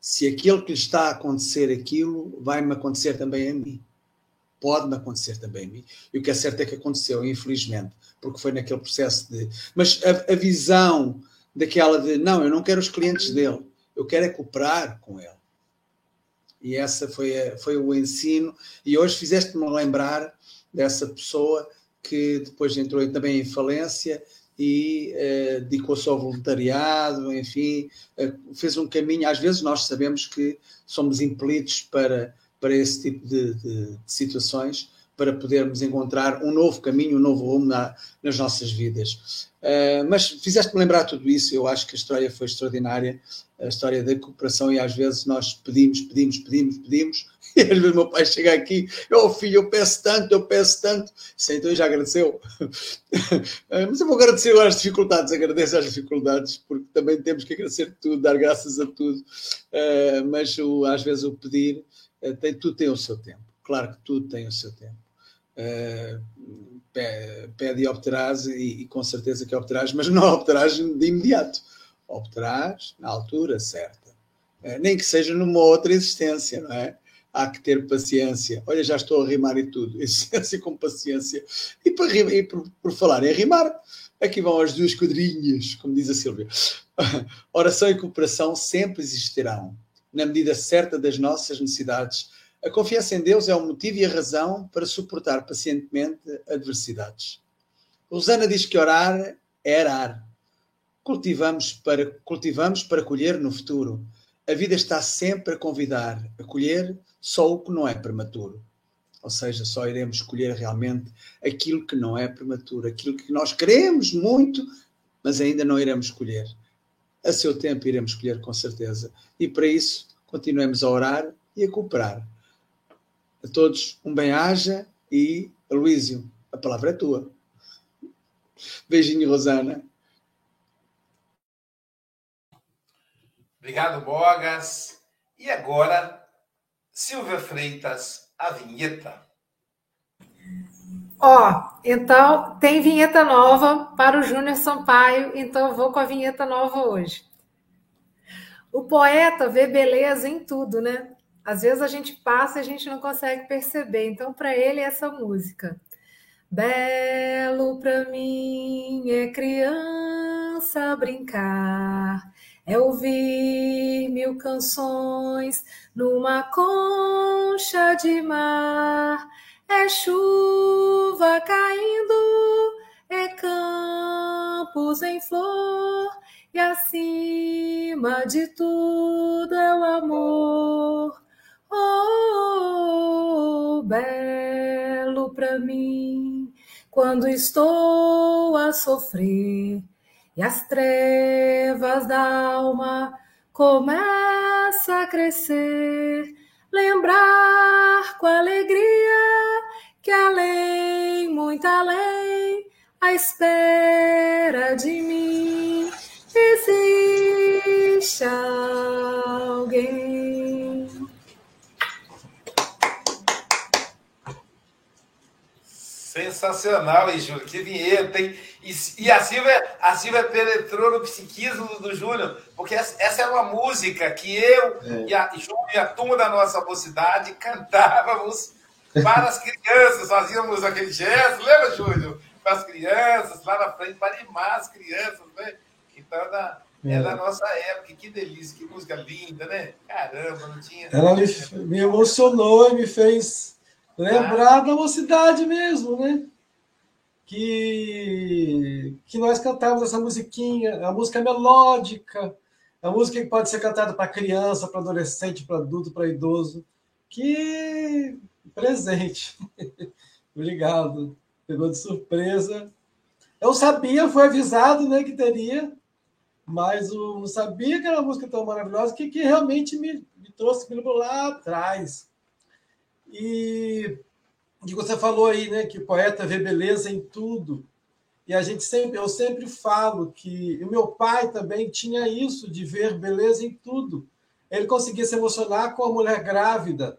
se aquilo que lhe está a acontecer aquilo, vai-me acontecer também a mim. Pode-me acontecer também a mim. E o que é certo é que aconteceu, infelizmente, porque foi naquele processo de. Mas a, a visão daquela de não, eu não quero os clientes dele, eu quero é cooperar com ele. E essa foi, a, foi o ensino. E hoje fizeste-me lembrar dessa pessoa que depois entrou também em falência e uh, dedicou-se ao voluntariado, enfim, uh, fez um caminho. Às vezes nós sabemos que somos impelidos para, para esse tipo de, de, de situações, para podermos encontrar um novo caminho, um novo rumo na, nas nossas vidas. Uh, mas fizeste-me lembrar tudo isso, eu acho que a história foi extraordinária, a história da cooperação, e às vezes nós pedimos, pedimos, pedimos, pedimos, [LAUGHS] às vezes meu pai chega aqui, oh filho, eu peço tanto, eu peço tanto, Sim, então já agradeceu. Uh, [LAUGHS] mas eu vou agradecer agora as dificuldades, agradeço as dificuldades, porque também temos que agradecer tudo, dar graças a tudo, uh, mas às vezes o pedir, tem, tudo tem o seu tempo, claro que tudo tem o seu tempo. Pede e obterás, e, com certeza que obterás, mas não [LAUGHS] obterás de imediato. Obterás na altura certa. Nem que seja numa outra existência, não é? Há que ter paciência. Olha, já estou a rimar e tudo. [LAUGHS] Existência com paciência. E, para, e por, por falar em rimar, aqui vão as duas quadrinhas, como diz a Silvia. [LAUGHS] Oração e cooperação sempre existirão, na medida certa das nossas necessidades a confiança em Deus é o motivo e a razão para suportar pacientemente adversidades. Rosana diz que orar é arar. Cultivamos para, cultivamos para colher no futuro. A vida está sempre a convidar a colher só o que não é prematuro. Ou seja, só iremos colher realmente aquilo que não é prematuro, aquilo que nós queremos muito, mas ainda não iremos colher. A seu tempo iremos colher com certeza. E para isso, continuemos a orar e a cooperar a todos um bem-aja e, Luísio, a palavra é tua. Beijinho, Rosana. Obrigado, Bogas. E agora, Silvia Freitas, a vinheta. Ó, oh, então tem vinheta nova para o Júnior Sampaio, então eu vou com a vinheta nova hoje. O poeta vê beleza em tudo, né? Às vezes a gente passa e a gente não consegue perceber. Então, para ele, essa música. Belo para mim é criança brincar, é ouvir mil canções numa concha de mar, é chuva caindo, é campos em flor, e acima de tudo é o amor. Oh, belo para mim quando estou a sofrer e as trevas da alma começam a crescer, lembrar com alegria que além, muito além, à espera de mim existe alguém. Sensacional, hein, Júlio? Que vinheta, hein? E, e, a, Silvia, a Silvia penetrou no psiquismo do, Júnior, porque essa, essa, é uma música que eu é. e, a, Júlio e a turma da nossa mocidade cantávamos para as crianças, fazíamos aquele gesto, lembra, Júlio? Para as crianças, lá na frente, para animar as crianças, né? Então, é da, é. da nossa época, que delícia, que música linda, né? Caramba, não tinha. Ela me, me emocionou e me fez Lembrar da mocidade mesmo, né? Que, que nós cantávamos essa musiquinha, a música melódica, a música que pode ser cantada para criança, para adolescente, para adulto, para idoso. Que presente. [LAUGHS] Obrigado. Pegou de surpresa. Eu sabia, foi avisado né, que teria, mas eu não sabia que era uma música tão maravilhosa que, que realmente me, me trouxe aquilo lá atrás. E, e você falou aí, né, que poeta vê beleza em tudo. E a gente sempre, eu sempre falo que o meu pai também tinha isso de ver beleza em tudo. Ele conseguia se emocionar com a mulher grávida,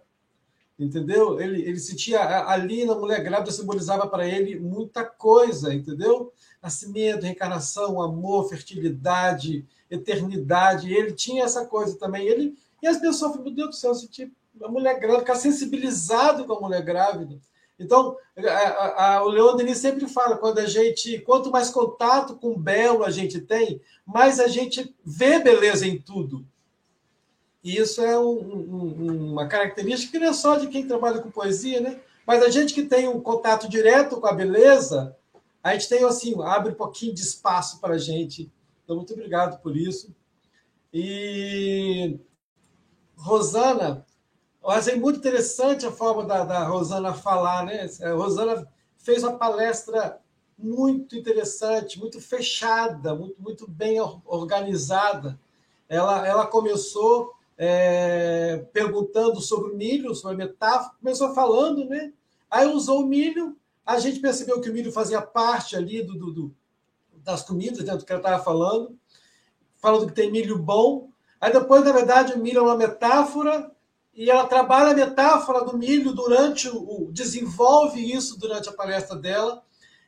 entendeu? Ele, ele sentia ali na mulher grávida simbolizava para ele muita coisa, entendeu? Nascimento, reencarnação, amor, fertilidade, eternidade. Ele tinha essa coisa também. Ele e as pessoas, meu Deus do céu, eu a mulher grávida, ficar sensibilizado com a mulher grávida. Então, a, a, o Denis sempre fala, quando a gente, quanto mais contato com o belo a gente tem, mais a gente vê beleza em tudo. E isso é um, um, uma característica que não é só de quem trabalha com poesia, né? Mas a gente que tem um contato direto com a beleza, a gente tem assim, abre um pouquinho de espaço para a gente. Então, muito obrigado por isso. E Rosana, eu achei muito interessante a forma da, da Rosana falar, né? A Rosana fez uma palestra muito interessante, muito fechada, muito, muito bem organizada. Ela, ela começou é, perguntando sobre o milho, sobre a metáfora, começou falando, né? Aí usou o milho, a gente percebeu que o milho fazia parte ali do, do, do das comidas, dentro do que ela estava falando, falando que tem milho bom. Aí depois, na verdade, o milho é uma metáfora e ela trabalha a metáfora do milho durante o desenvolve isso durante a palestra dela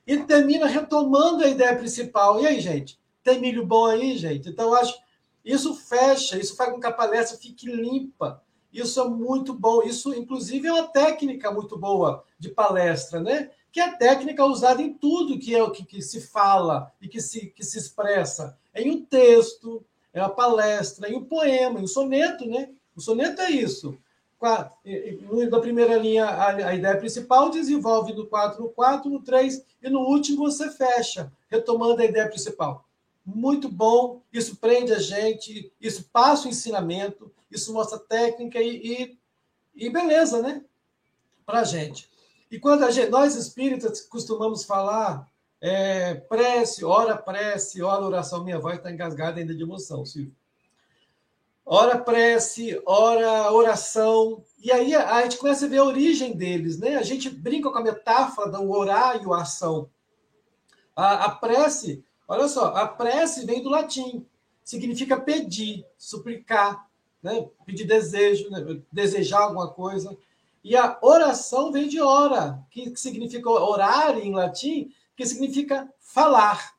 e termina retomando a ideia principal. E aí, gente, tem milho bom aí, gente? Então, acho isso fecha, isso faz com que a palestra fique limpa. Isso é muito bom. Isso, inclusive, é uma técnica muito boa de palestra, né? Que é a técnica usada em tudo que é o que, que se fala e que se, que se expressa. Em um texto, em uma palestra, em um poema, em um soneto, né? O soneto é isso. Na primeira linha, a, ideia principal desenvolve no 4, no 4, no 3, e no último você fecha, retomando a ideia principal. Muito bom, isso prende a gente, isso passa o ensinamento, isso mostra técnica e, e, e beleza, né? Para a gente. E quando a gente, nós espíritas costumamos falar é, prece, ora prece, ora oração, minha voz está engasgada ainda de emoção, Silvio ora prece, ora oração. E aí a gente começa a ver a origem deles, né? A gente brinca com a metáfora do orar e o ação. A, a prece, olha só, a prece vem do latim, significa pedir, suplicar, né? pedir desejo, né? desejar alguma coisa. E a oração vem de ora, que significa orar em latim, que significa falar.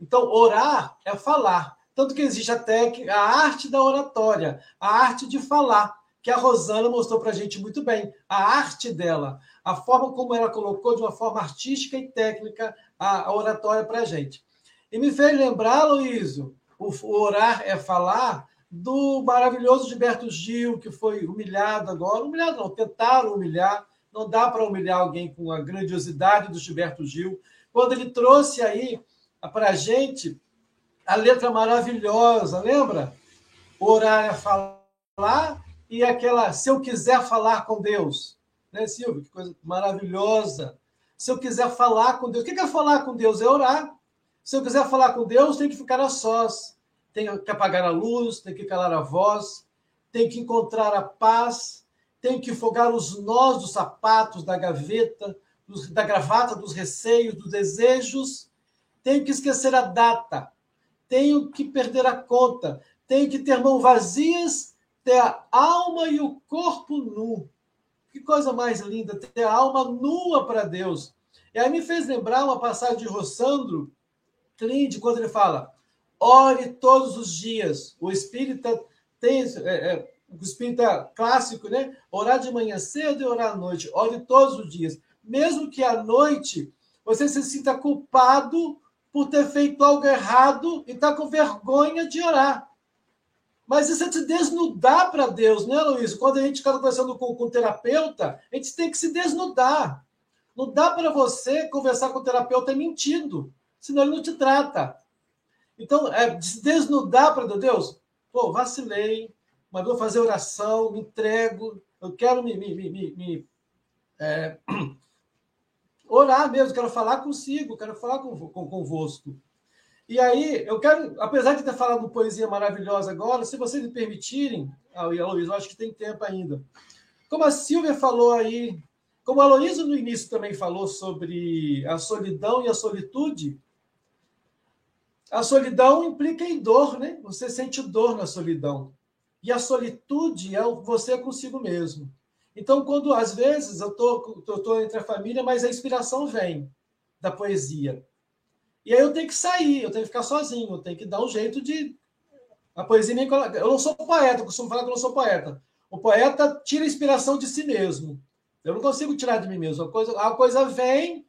Então, orar é falar. Tanto que existe a técnica, a arte da oratória, a arte de falar, que a Rosana mostrou para a gente muito bem. A arte dela, a forma como ela colocou de uma forma artística e técnica a, a oratória para a gente. E me fez lembrar, Luísio, o, o orar é falar, do maravilhoso Gilberto Gil, que foi humilhado agora. Humilhado não, tentaram humilhar. Não dá para humilhar alguém com a grandiosidade do Gilberto Gil. Quando ele trouxe aí para a gente a letra maravilhosa, lembra? Orar é falar e aquela, se eu quiser falar com Deus, né, Silvio? Que coisa maravilhosa. Se eu quiser falar com Deus, o que é falar com Deus? É orar. Se eu quiser falar com Deus, tem que ficar a sós, tem que apagar a luz, tem que calar a voz, tem que encontrar a paz, tem que fogar os nós dos sapatos, da gaveta, da gravata, dos receios, dos desejos, tenho que esquecer a data, tenho que perder a conta, tenho que ter mãos vazias, ter a alma e o corpo nu. Que coisa mais linda, ter a alma nua para Deus. E aí me fez lembrar uma passagem de Rossandro Clint, quando ele fala: ore todos os dias. O espírita tem. É, é, o espírita clássico, né? Orar de manhã cedo e orar à noite. Ore todos os dias. Mesmo que à noite você se sinta culpado por ter feito algo errado e está com vergonha de orar. Mas isso é se desnudar para Deus, né, Luiz? Quando a gente está conversando com, com o terapeuta, a gente tem que se desnudar. Não dá para você conversar com o terapeuta mentindo, senão ele não te trata. Então, é se desnudar para Deus. Pô, vacilei, mas vou fazer oração, me entrego, eu quero me, me, me, me é, [CLEARS THROAT] orar mesmo, quero falar consigo, quero falar com, com, convosco. E aí, eu quero, apesar de ter falado poesia maravilhosa agora, se vocês me permitirem, ah, e a Luísa, eu acho que tem tempo ainda. Como a Silvia falou aí, como a Luísa no início também falou sobre a solidão e a solitude, a solidão implica em dor, né? Você sente dor na solidão. E a solitude é você consigo mesmo. Então, quando às vezes eu tô, tô, tô entre a família, mas a inspiração vem da poesia. E aí eu tenho que sair, eu tenho que ficar sozinho, eu tenho que dar um jeito de. A poesia me... Eu não sou poeta, eu costumo falar que eu não sou poeta. O poeta tira inspiração de si mesmo. Eu não consigo tirar de mim mesmo. A coisa, a coisa vem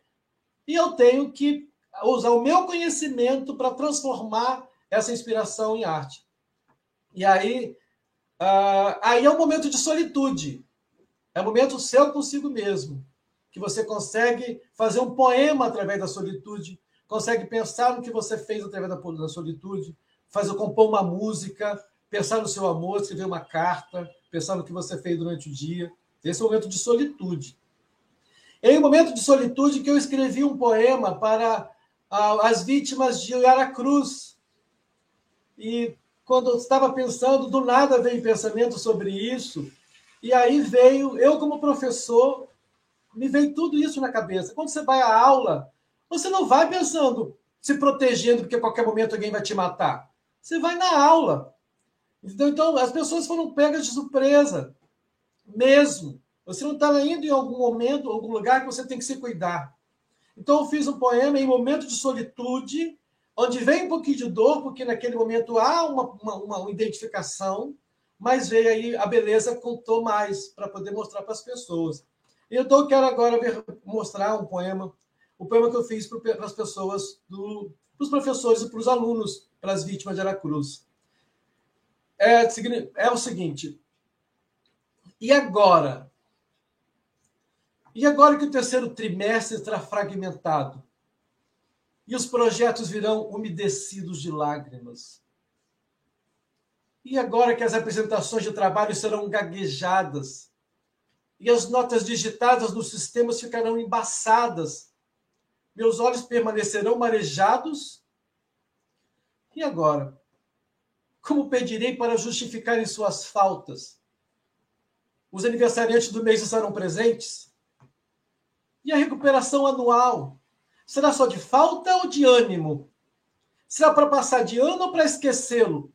e eu tenho que usar o meu conhecimento para transformar essa inspiração em arte. E aí, uh, aí é um momento de solitude. É um momento seu consigo mesmo, que você consegue fazer um poema através da solitude, consegue pensar no que você fez através da, solitude, fazer compor uma música, pensar no seu amor, escrever uma carta, pensar no que você fez durante o dia. Esse é o momento de solitude. É em um momento de solitude que eu escrevi um poema para as vítimas de Cruz E quando eu estava pensando, do nada veio pensamento sobre isso. E aí veio, eu como professor, me veio tudo isso na cabeça. Quando você vai à aula, você não vai pensando, se protegendo, porque a qualquer momento alguém vai te matar. Você vai na aula. Então, as pessoas foram pegas de surpresa, mesmo. Você não está indo em algum momento, algum lugar que você tem que se cuidar. Então, eu fiz um poema em momento de solitude, onde vem um pouquinho de dor, porque naquele momento há uma, uma, uma identificação, mas veio aí a beleza contou mais para poder mostrar para as pessoas. Então, eu quero agora ver, mostrar um poema, o poema que eu fiz para as pessoas, para os professores e para os alunos, para as vítimas de Aracruz. É, é o seguinte, e agora? E agora que o terceiro trimestre estará fragmentado e os projetos virão umedecidos de lágrimas. E agora que as apresentações de trabalho serão gaguejadas e as notas digitadas nos sistemas ficarão embaçadas, meus olhos permanecerão marejados? E agora? Como pedirei para justificarem suas faltas? Os aniversariantes do mês estarão presentes? E a recuperação anual? Será só de falta ou de ânimo? Será para passar de ano ou para esquecê-lo?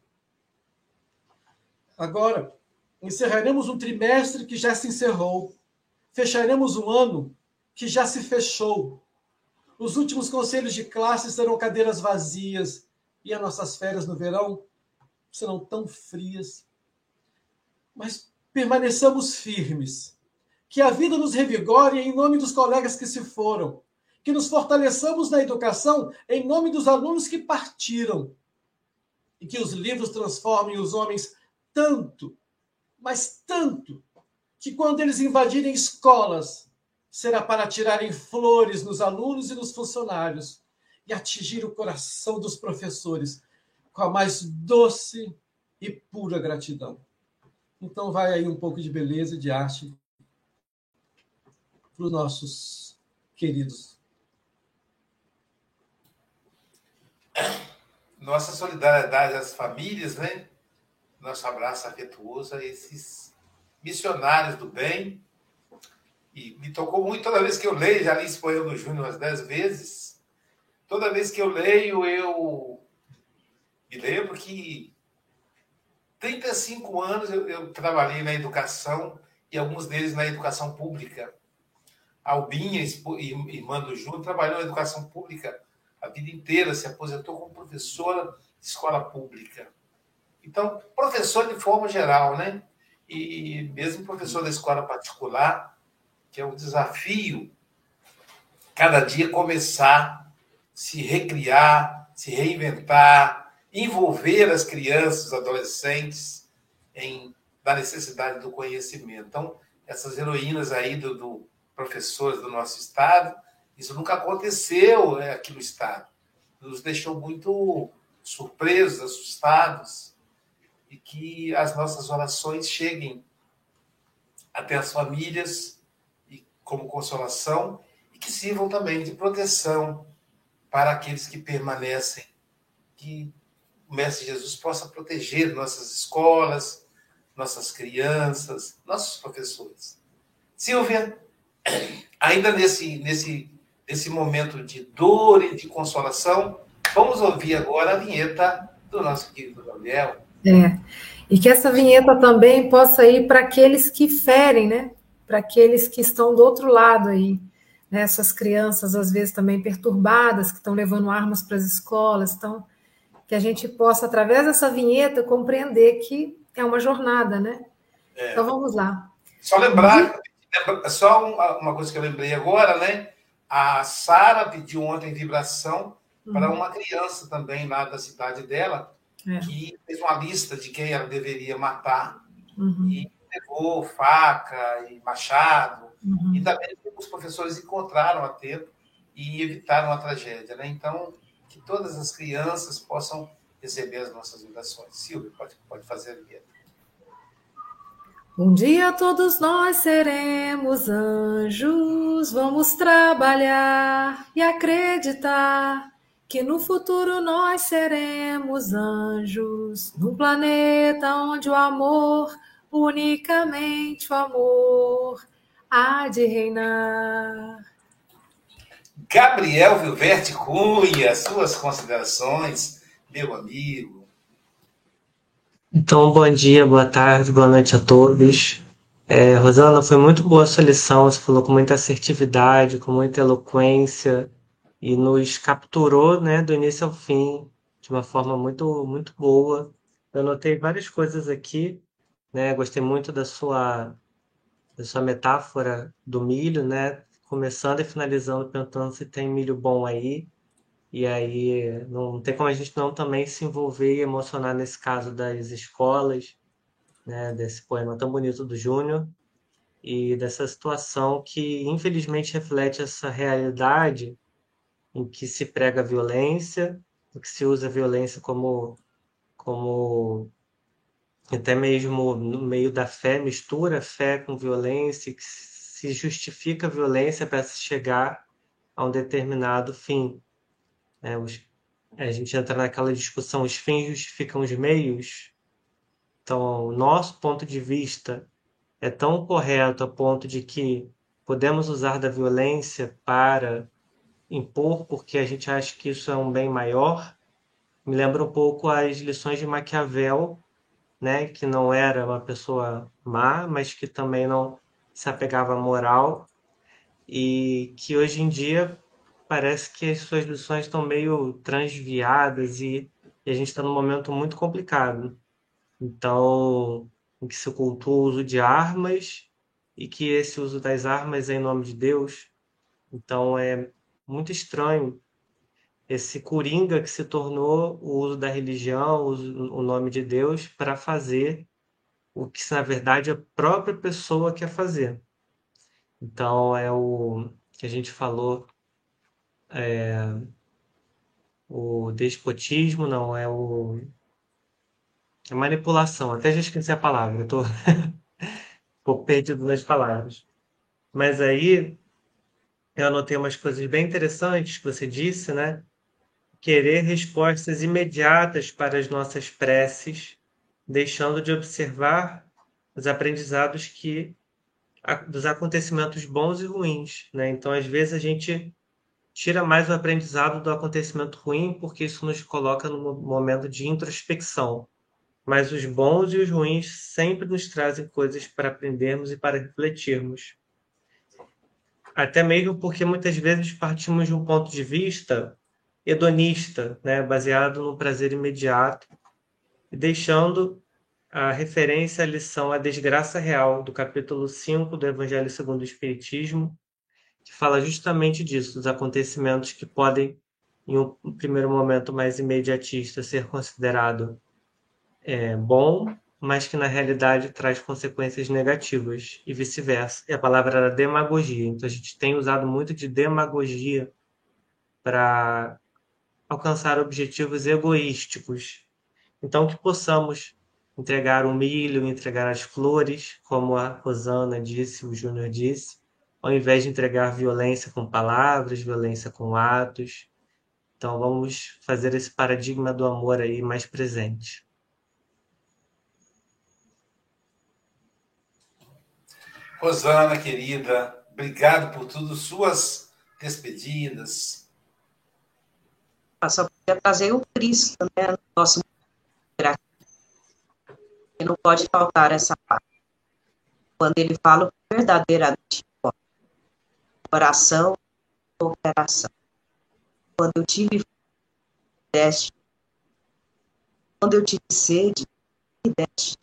Agora, encerraremos um trimestre que já se encerrou. Fecharemos um ano que já se fechou. Os últimos conselhos de classe serão cadeiras vazias e as nossas férias no verão serão tão frias. Mas permaneçamos firmes. Que a vida nos revigore em nome dos colegas que se foram. Que nos fortaleçamos na educação em nome dos alunos que partiram. E que os livros transformem os homens tanto, mas tanto, que quando eles invadirem escolas, será para tirarem flores nos alunos e nos funcionários e atingir o coração dos professores com a mais doce e pura gratidão. Então, vai aí um pouco de beleza e de arte para os nossos queridos. Nossa solidariedade às famílias, né? Nosso abraço afetuoso a esses missionários do bem. E me tocou muito toda vez que eu leio, já li esse poema do Júnior umas dez vezes. Toda vez que eu leio, eu me lembro que 35 anos eu, eu trabalhei na educação e alguns deles na educação pública. Albinha, irmã do Júnior, trabalhou na educação pública a vida inteira, se aposentou como professora de escola pública. Então, professor de forma geral, né? E mesmo professor da escola particular, que é um desafio cada dia começar, se recriar, se reinventar, envolver as crianças, os adolescentes em da necessidade do conhecimento. Então, essas heroínas aí do, do professores do nosso estado, isso nunca aconteceu é, aqui no estado. Nos deixou muito surpresos, assustados, e que as nossas orações cheguem até as famílias e como consolação e que sirvam também de proteção para aqueles que permanecem, que o Mestre Jesus possa proteger nossas escolas, nossas crianças, nossos professores. Silvia, ainda nesse, nesse, nesse momento de dor e de consolação, vamos ouvir agora a vinheta do nosso querido Gabriel. É. E que essa vinheta também possa ir para aqueles que ferem, né? Para aqueles que estão do outro lado aí. Né? Essas crianças, às vezes, também perturbadas, que estão levando armas para as escolas. Então, que a gente possa, através dessa vinheta, compreender que é uma jornada, né? É. Então vamos lá. Só lembrar, só uma coisa que eu lembrei agora, né? A Sara pediu ontem vibração uhum. para uma criança também lá da cidade dela, é. que fez uma lista de quem ela deveria matar uhum. e levou faca e machado. Uhum. E também os professores encontraram a tempo e evitaram a tragédia, né? Então, que todas as crianças possam receber as nossas vibrações. Silvia, pode, pode fazer a vinheta. Um dia todos nós seremos anjos, vamos trabalhar e acreditar que no futuro nós seremos anjos, num planeta onde o amor, unicamente o amor, há de reinar. Gabriel Vilverte Cunha, suas considerações, meu amigo. Então, bom dia, boa tarde, boa noite a todos. É, Rosana, foi muito boa a sua lição, você falou com muita assertividade, com muita eloquência e nos capturou né, do início ao fim de uma forma muito, muito boa. Eu notei várias coisas aqui, né? Gostei muito da sua, da sua metáfora do milho, né? começando e finalizando perguntando se tem milho bom aí. E aí não tem como a gente não também se envolver e emocionar nesse caso das escolas, né, desse poema tão bonito do Júnior e dessa situação que infelizmente reflete essa realidade em que se prega violência, em que se usa violência como como até mesmo no meio da fé, mistura fé com violência, que se justifica a violência para se chegar a um determinado fim. É, os, a gente entra naquela discussão: os fins justificam os meios. Então, o nosso ponto de vista é tão correto a ponto de que podemos usar da violência para impor, porque a gente acha que isso é um bem maior. Me lembra um pouco as lições de Maquiavel, né, que não era uma pessoa má, mas que também não se apegava à moral e que hoje em dia parece que as suas lições estão meio transviadas e, e a gente está num momento muito complicado. Então, em que se cultua o uso de armas e que esse uso das armas é em nome de Deus. Então é muito estranho esse coringa que se tornou o uso da religião, o, nome de Deus, para fazer o que na verdade a própria pessoa quer fazer. Então é o que a gente falou, é, o despotismo, não, é o é manipulação. Até já esqueci a palavra, eu tô, [LAUGHS] tô perdido nas palavras. Mas aí eu anotei umas coisas bem interessantes que você disse, né? Querer respostas imediatas para as nossas preces, deixando de observar os aprendizados que dos acontecimentos bons e ruins, né? Então, às vezes a gente tira mais o aprendizado do acontecimento ruim porque isso nos coloca num momento de introspecção. Mas os bons e os ruins sempre nos trazem coisas para aprendermos e para refletirmos. Até mesmo porque muitas vezes partimos de um ponto de vista hedonista, né, baseado no prazer imediato, deixando a referência à lição A Desgraça Real, do capítulo 5 do Evangelho segundo o Espiritismo, que fala justamente disso, dos acontecimentos que podem, em um primeiro momento mais imediatista, ser considerado é, bom, mas que na realidade traz consequências negativas e vice-versa. E a palavra era demagogia. Então a gente tem usado muito de demagogia para alcançar objetivos egoísticos. Então que possamos entregar o milho, entregar as flores, como a Rosana disse, o Júnior disse, ao invés de entregar violência com palavras, violência com atos. Então vamos fazer esse paradigma do amor aí mais presente. Rosana, querida, obrigado por tudo, suas despedidas. Eu só podia trazer o Cristo, né, no nosso e não pode faltar essa parte. Quando ele fala verdadeiramente oração, cooperação. Quando eu tive deste, quando eu tive sede, me deste.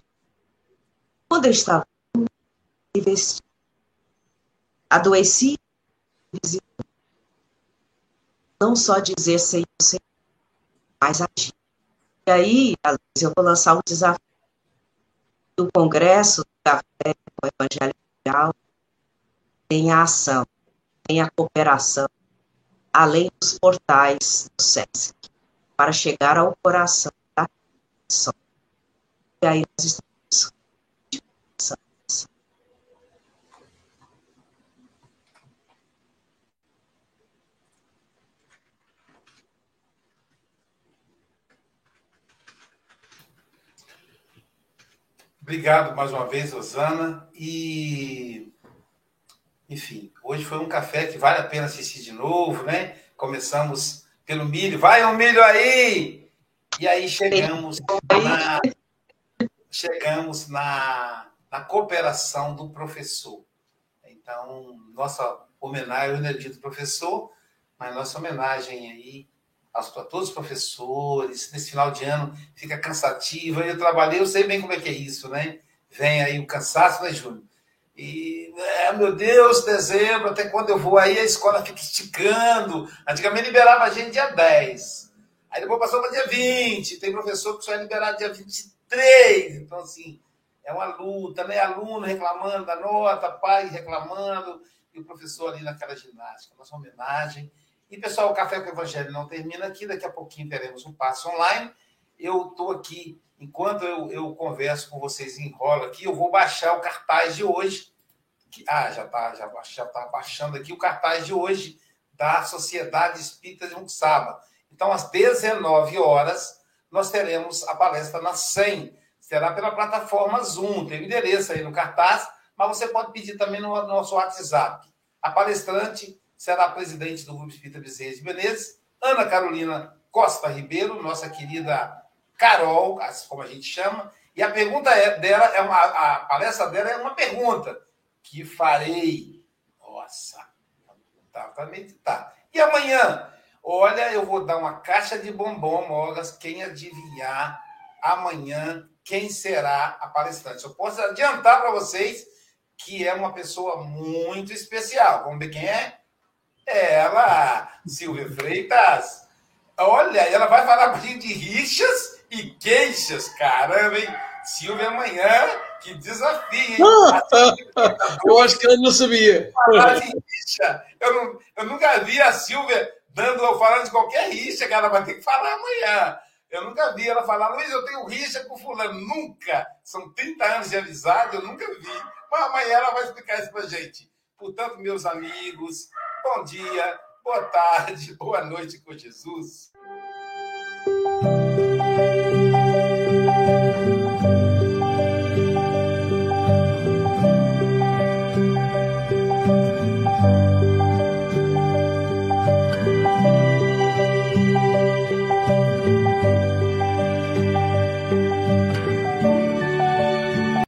Quando eu estava me vesti. Adoeci. Não só dizer Senhor, Senhor, mas agir. E aí, eu vou lançar um desafio do Congresso do Café com o Evangelho Mundial tem a ação, tem a cooperação, além dos portais do SESC, para chegar ao coração da pessoa. E aí nós estamos Obrigado mais uma vez, Rosana. E, enfim, hoje foi um café que vale a pena assistir de novo, né? Começamos pelo milho. Vai o milho aí! E aí chegamos na, chegamos na, na cooperação do professor. Então, nossa homenagem, eu não é dito professor, mas nossa homenagem aí a todos os professores, nesse final de ano fica cansativo. Eu trabalhei, eu sei bem como é que é isso, né? Vem aí o cansaço, né, Júnior? E, é, meu Deus, dezembro, até quando eu vou aí, a escola fica esticando. Antigamente liberava a gente dia 10. Aí depois passou para dia 20. Tem professor que só é liberado dia 23. Então, assim, é uma luta, né? Aluno reclamando da nota, pai reclamando, e o professor ali naquela ginástica. Nossa homenagem. E, pessoal, o Café com o Evangelho não termina aqui. Daqui a pouquinho teremos um passo online. Eu estou aqui, enquanto eu, eu converso com vocês em enrolo aqui, eu vou baixar o cartaz de hoje. Que, ah, já está já, já tá baixando aqui o cartaz de hoje da Sociedade Espírita de Muxaba. Então, às 19 horas, nós teremos a palestra na 100. Será pela plataforma Zoom. Tem o endereço aí no cartaz, mas você pode pedir também no nosso WhatsApp. A palestrante será presidente do Grupo Espírita Bezerra de Menezes, Ana Carolina Costa Ribeiro, nossa querida Carol, como a gente chama, e a pergunta é, dela é uma, a palestra dela é uma pergunta que farei. Nossa, tá. E amanhã, olha, eu vou dar uma caixa de bombom, mogas, quem adivinhar amanhã quem será a palestrante. Eu posso adiantar para vocês que é uma pessoa muito especial. Vamos ver quem é? Ela, Silvia Freitas. Olha, ela vai falar para gente de rixas e queixas. Caramba, hein? Silvia amanhã, que desafio, hein? [LAUGHS] eu acho que ela não sabia. Eu, não, eu nunca vi a Silvia dando ou falando de qualquer rixa que ela vai ter que falar amanhã. Eu nunca vi ela falar, Luiz, eu tenho rixa com fulano. Nunca. São 30 anos de amizade, eu nunca vi. Mas amanhã ela vai explicar isso pra gente. Portanto, meus amigos, bom dia, boa tarde, [LAUGHS] boa noite com Jesus.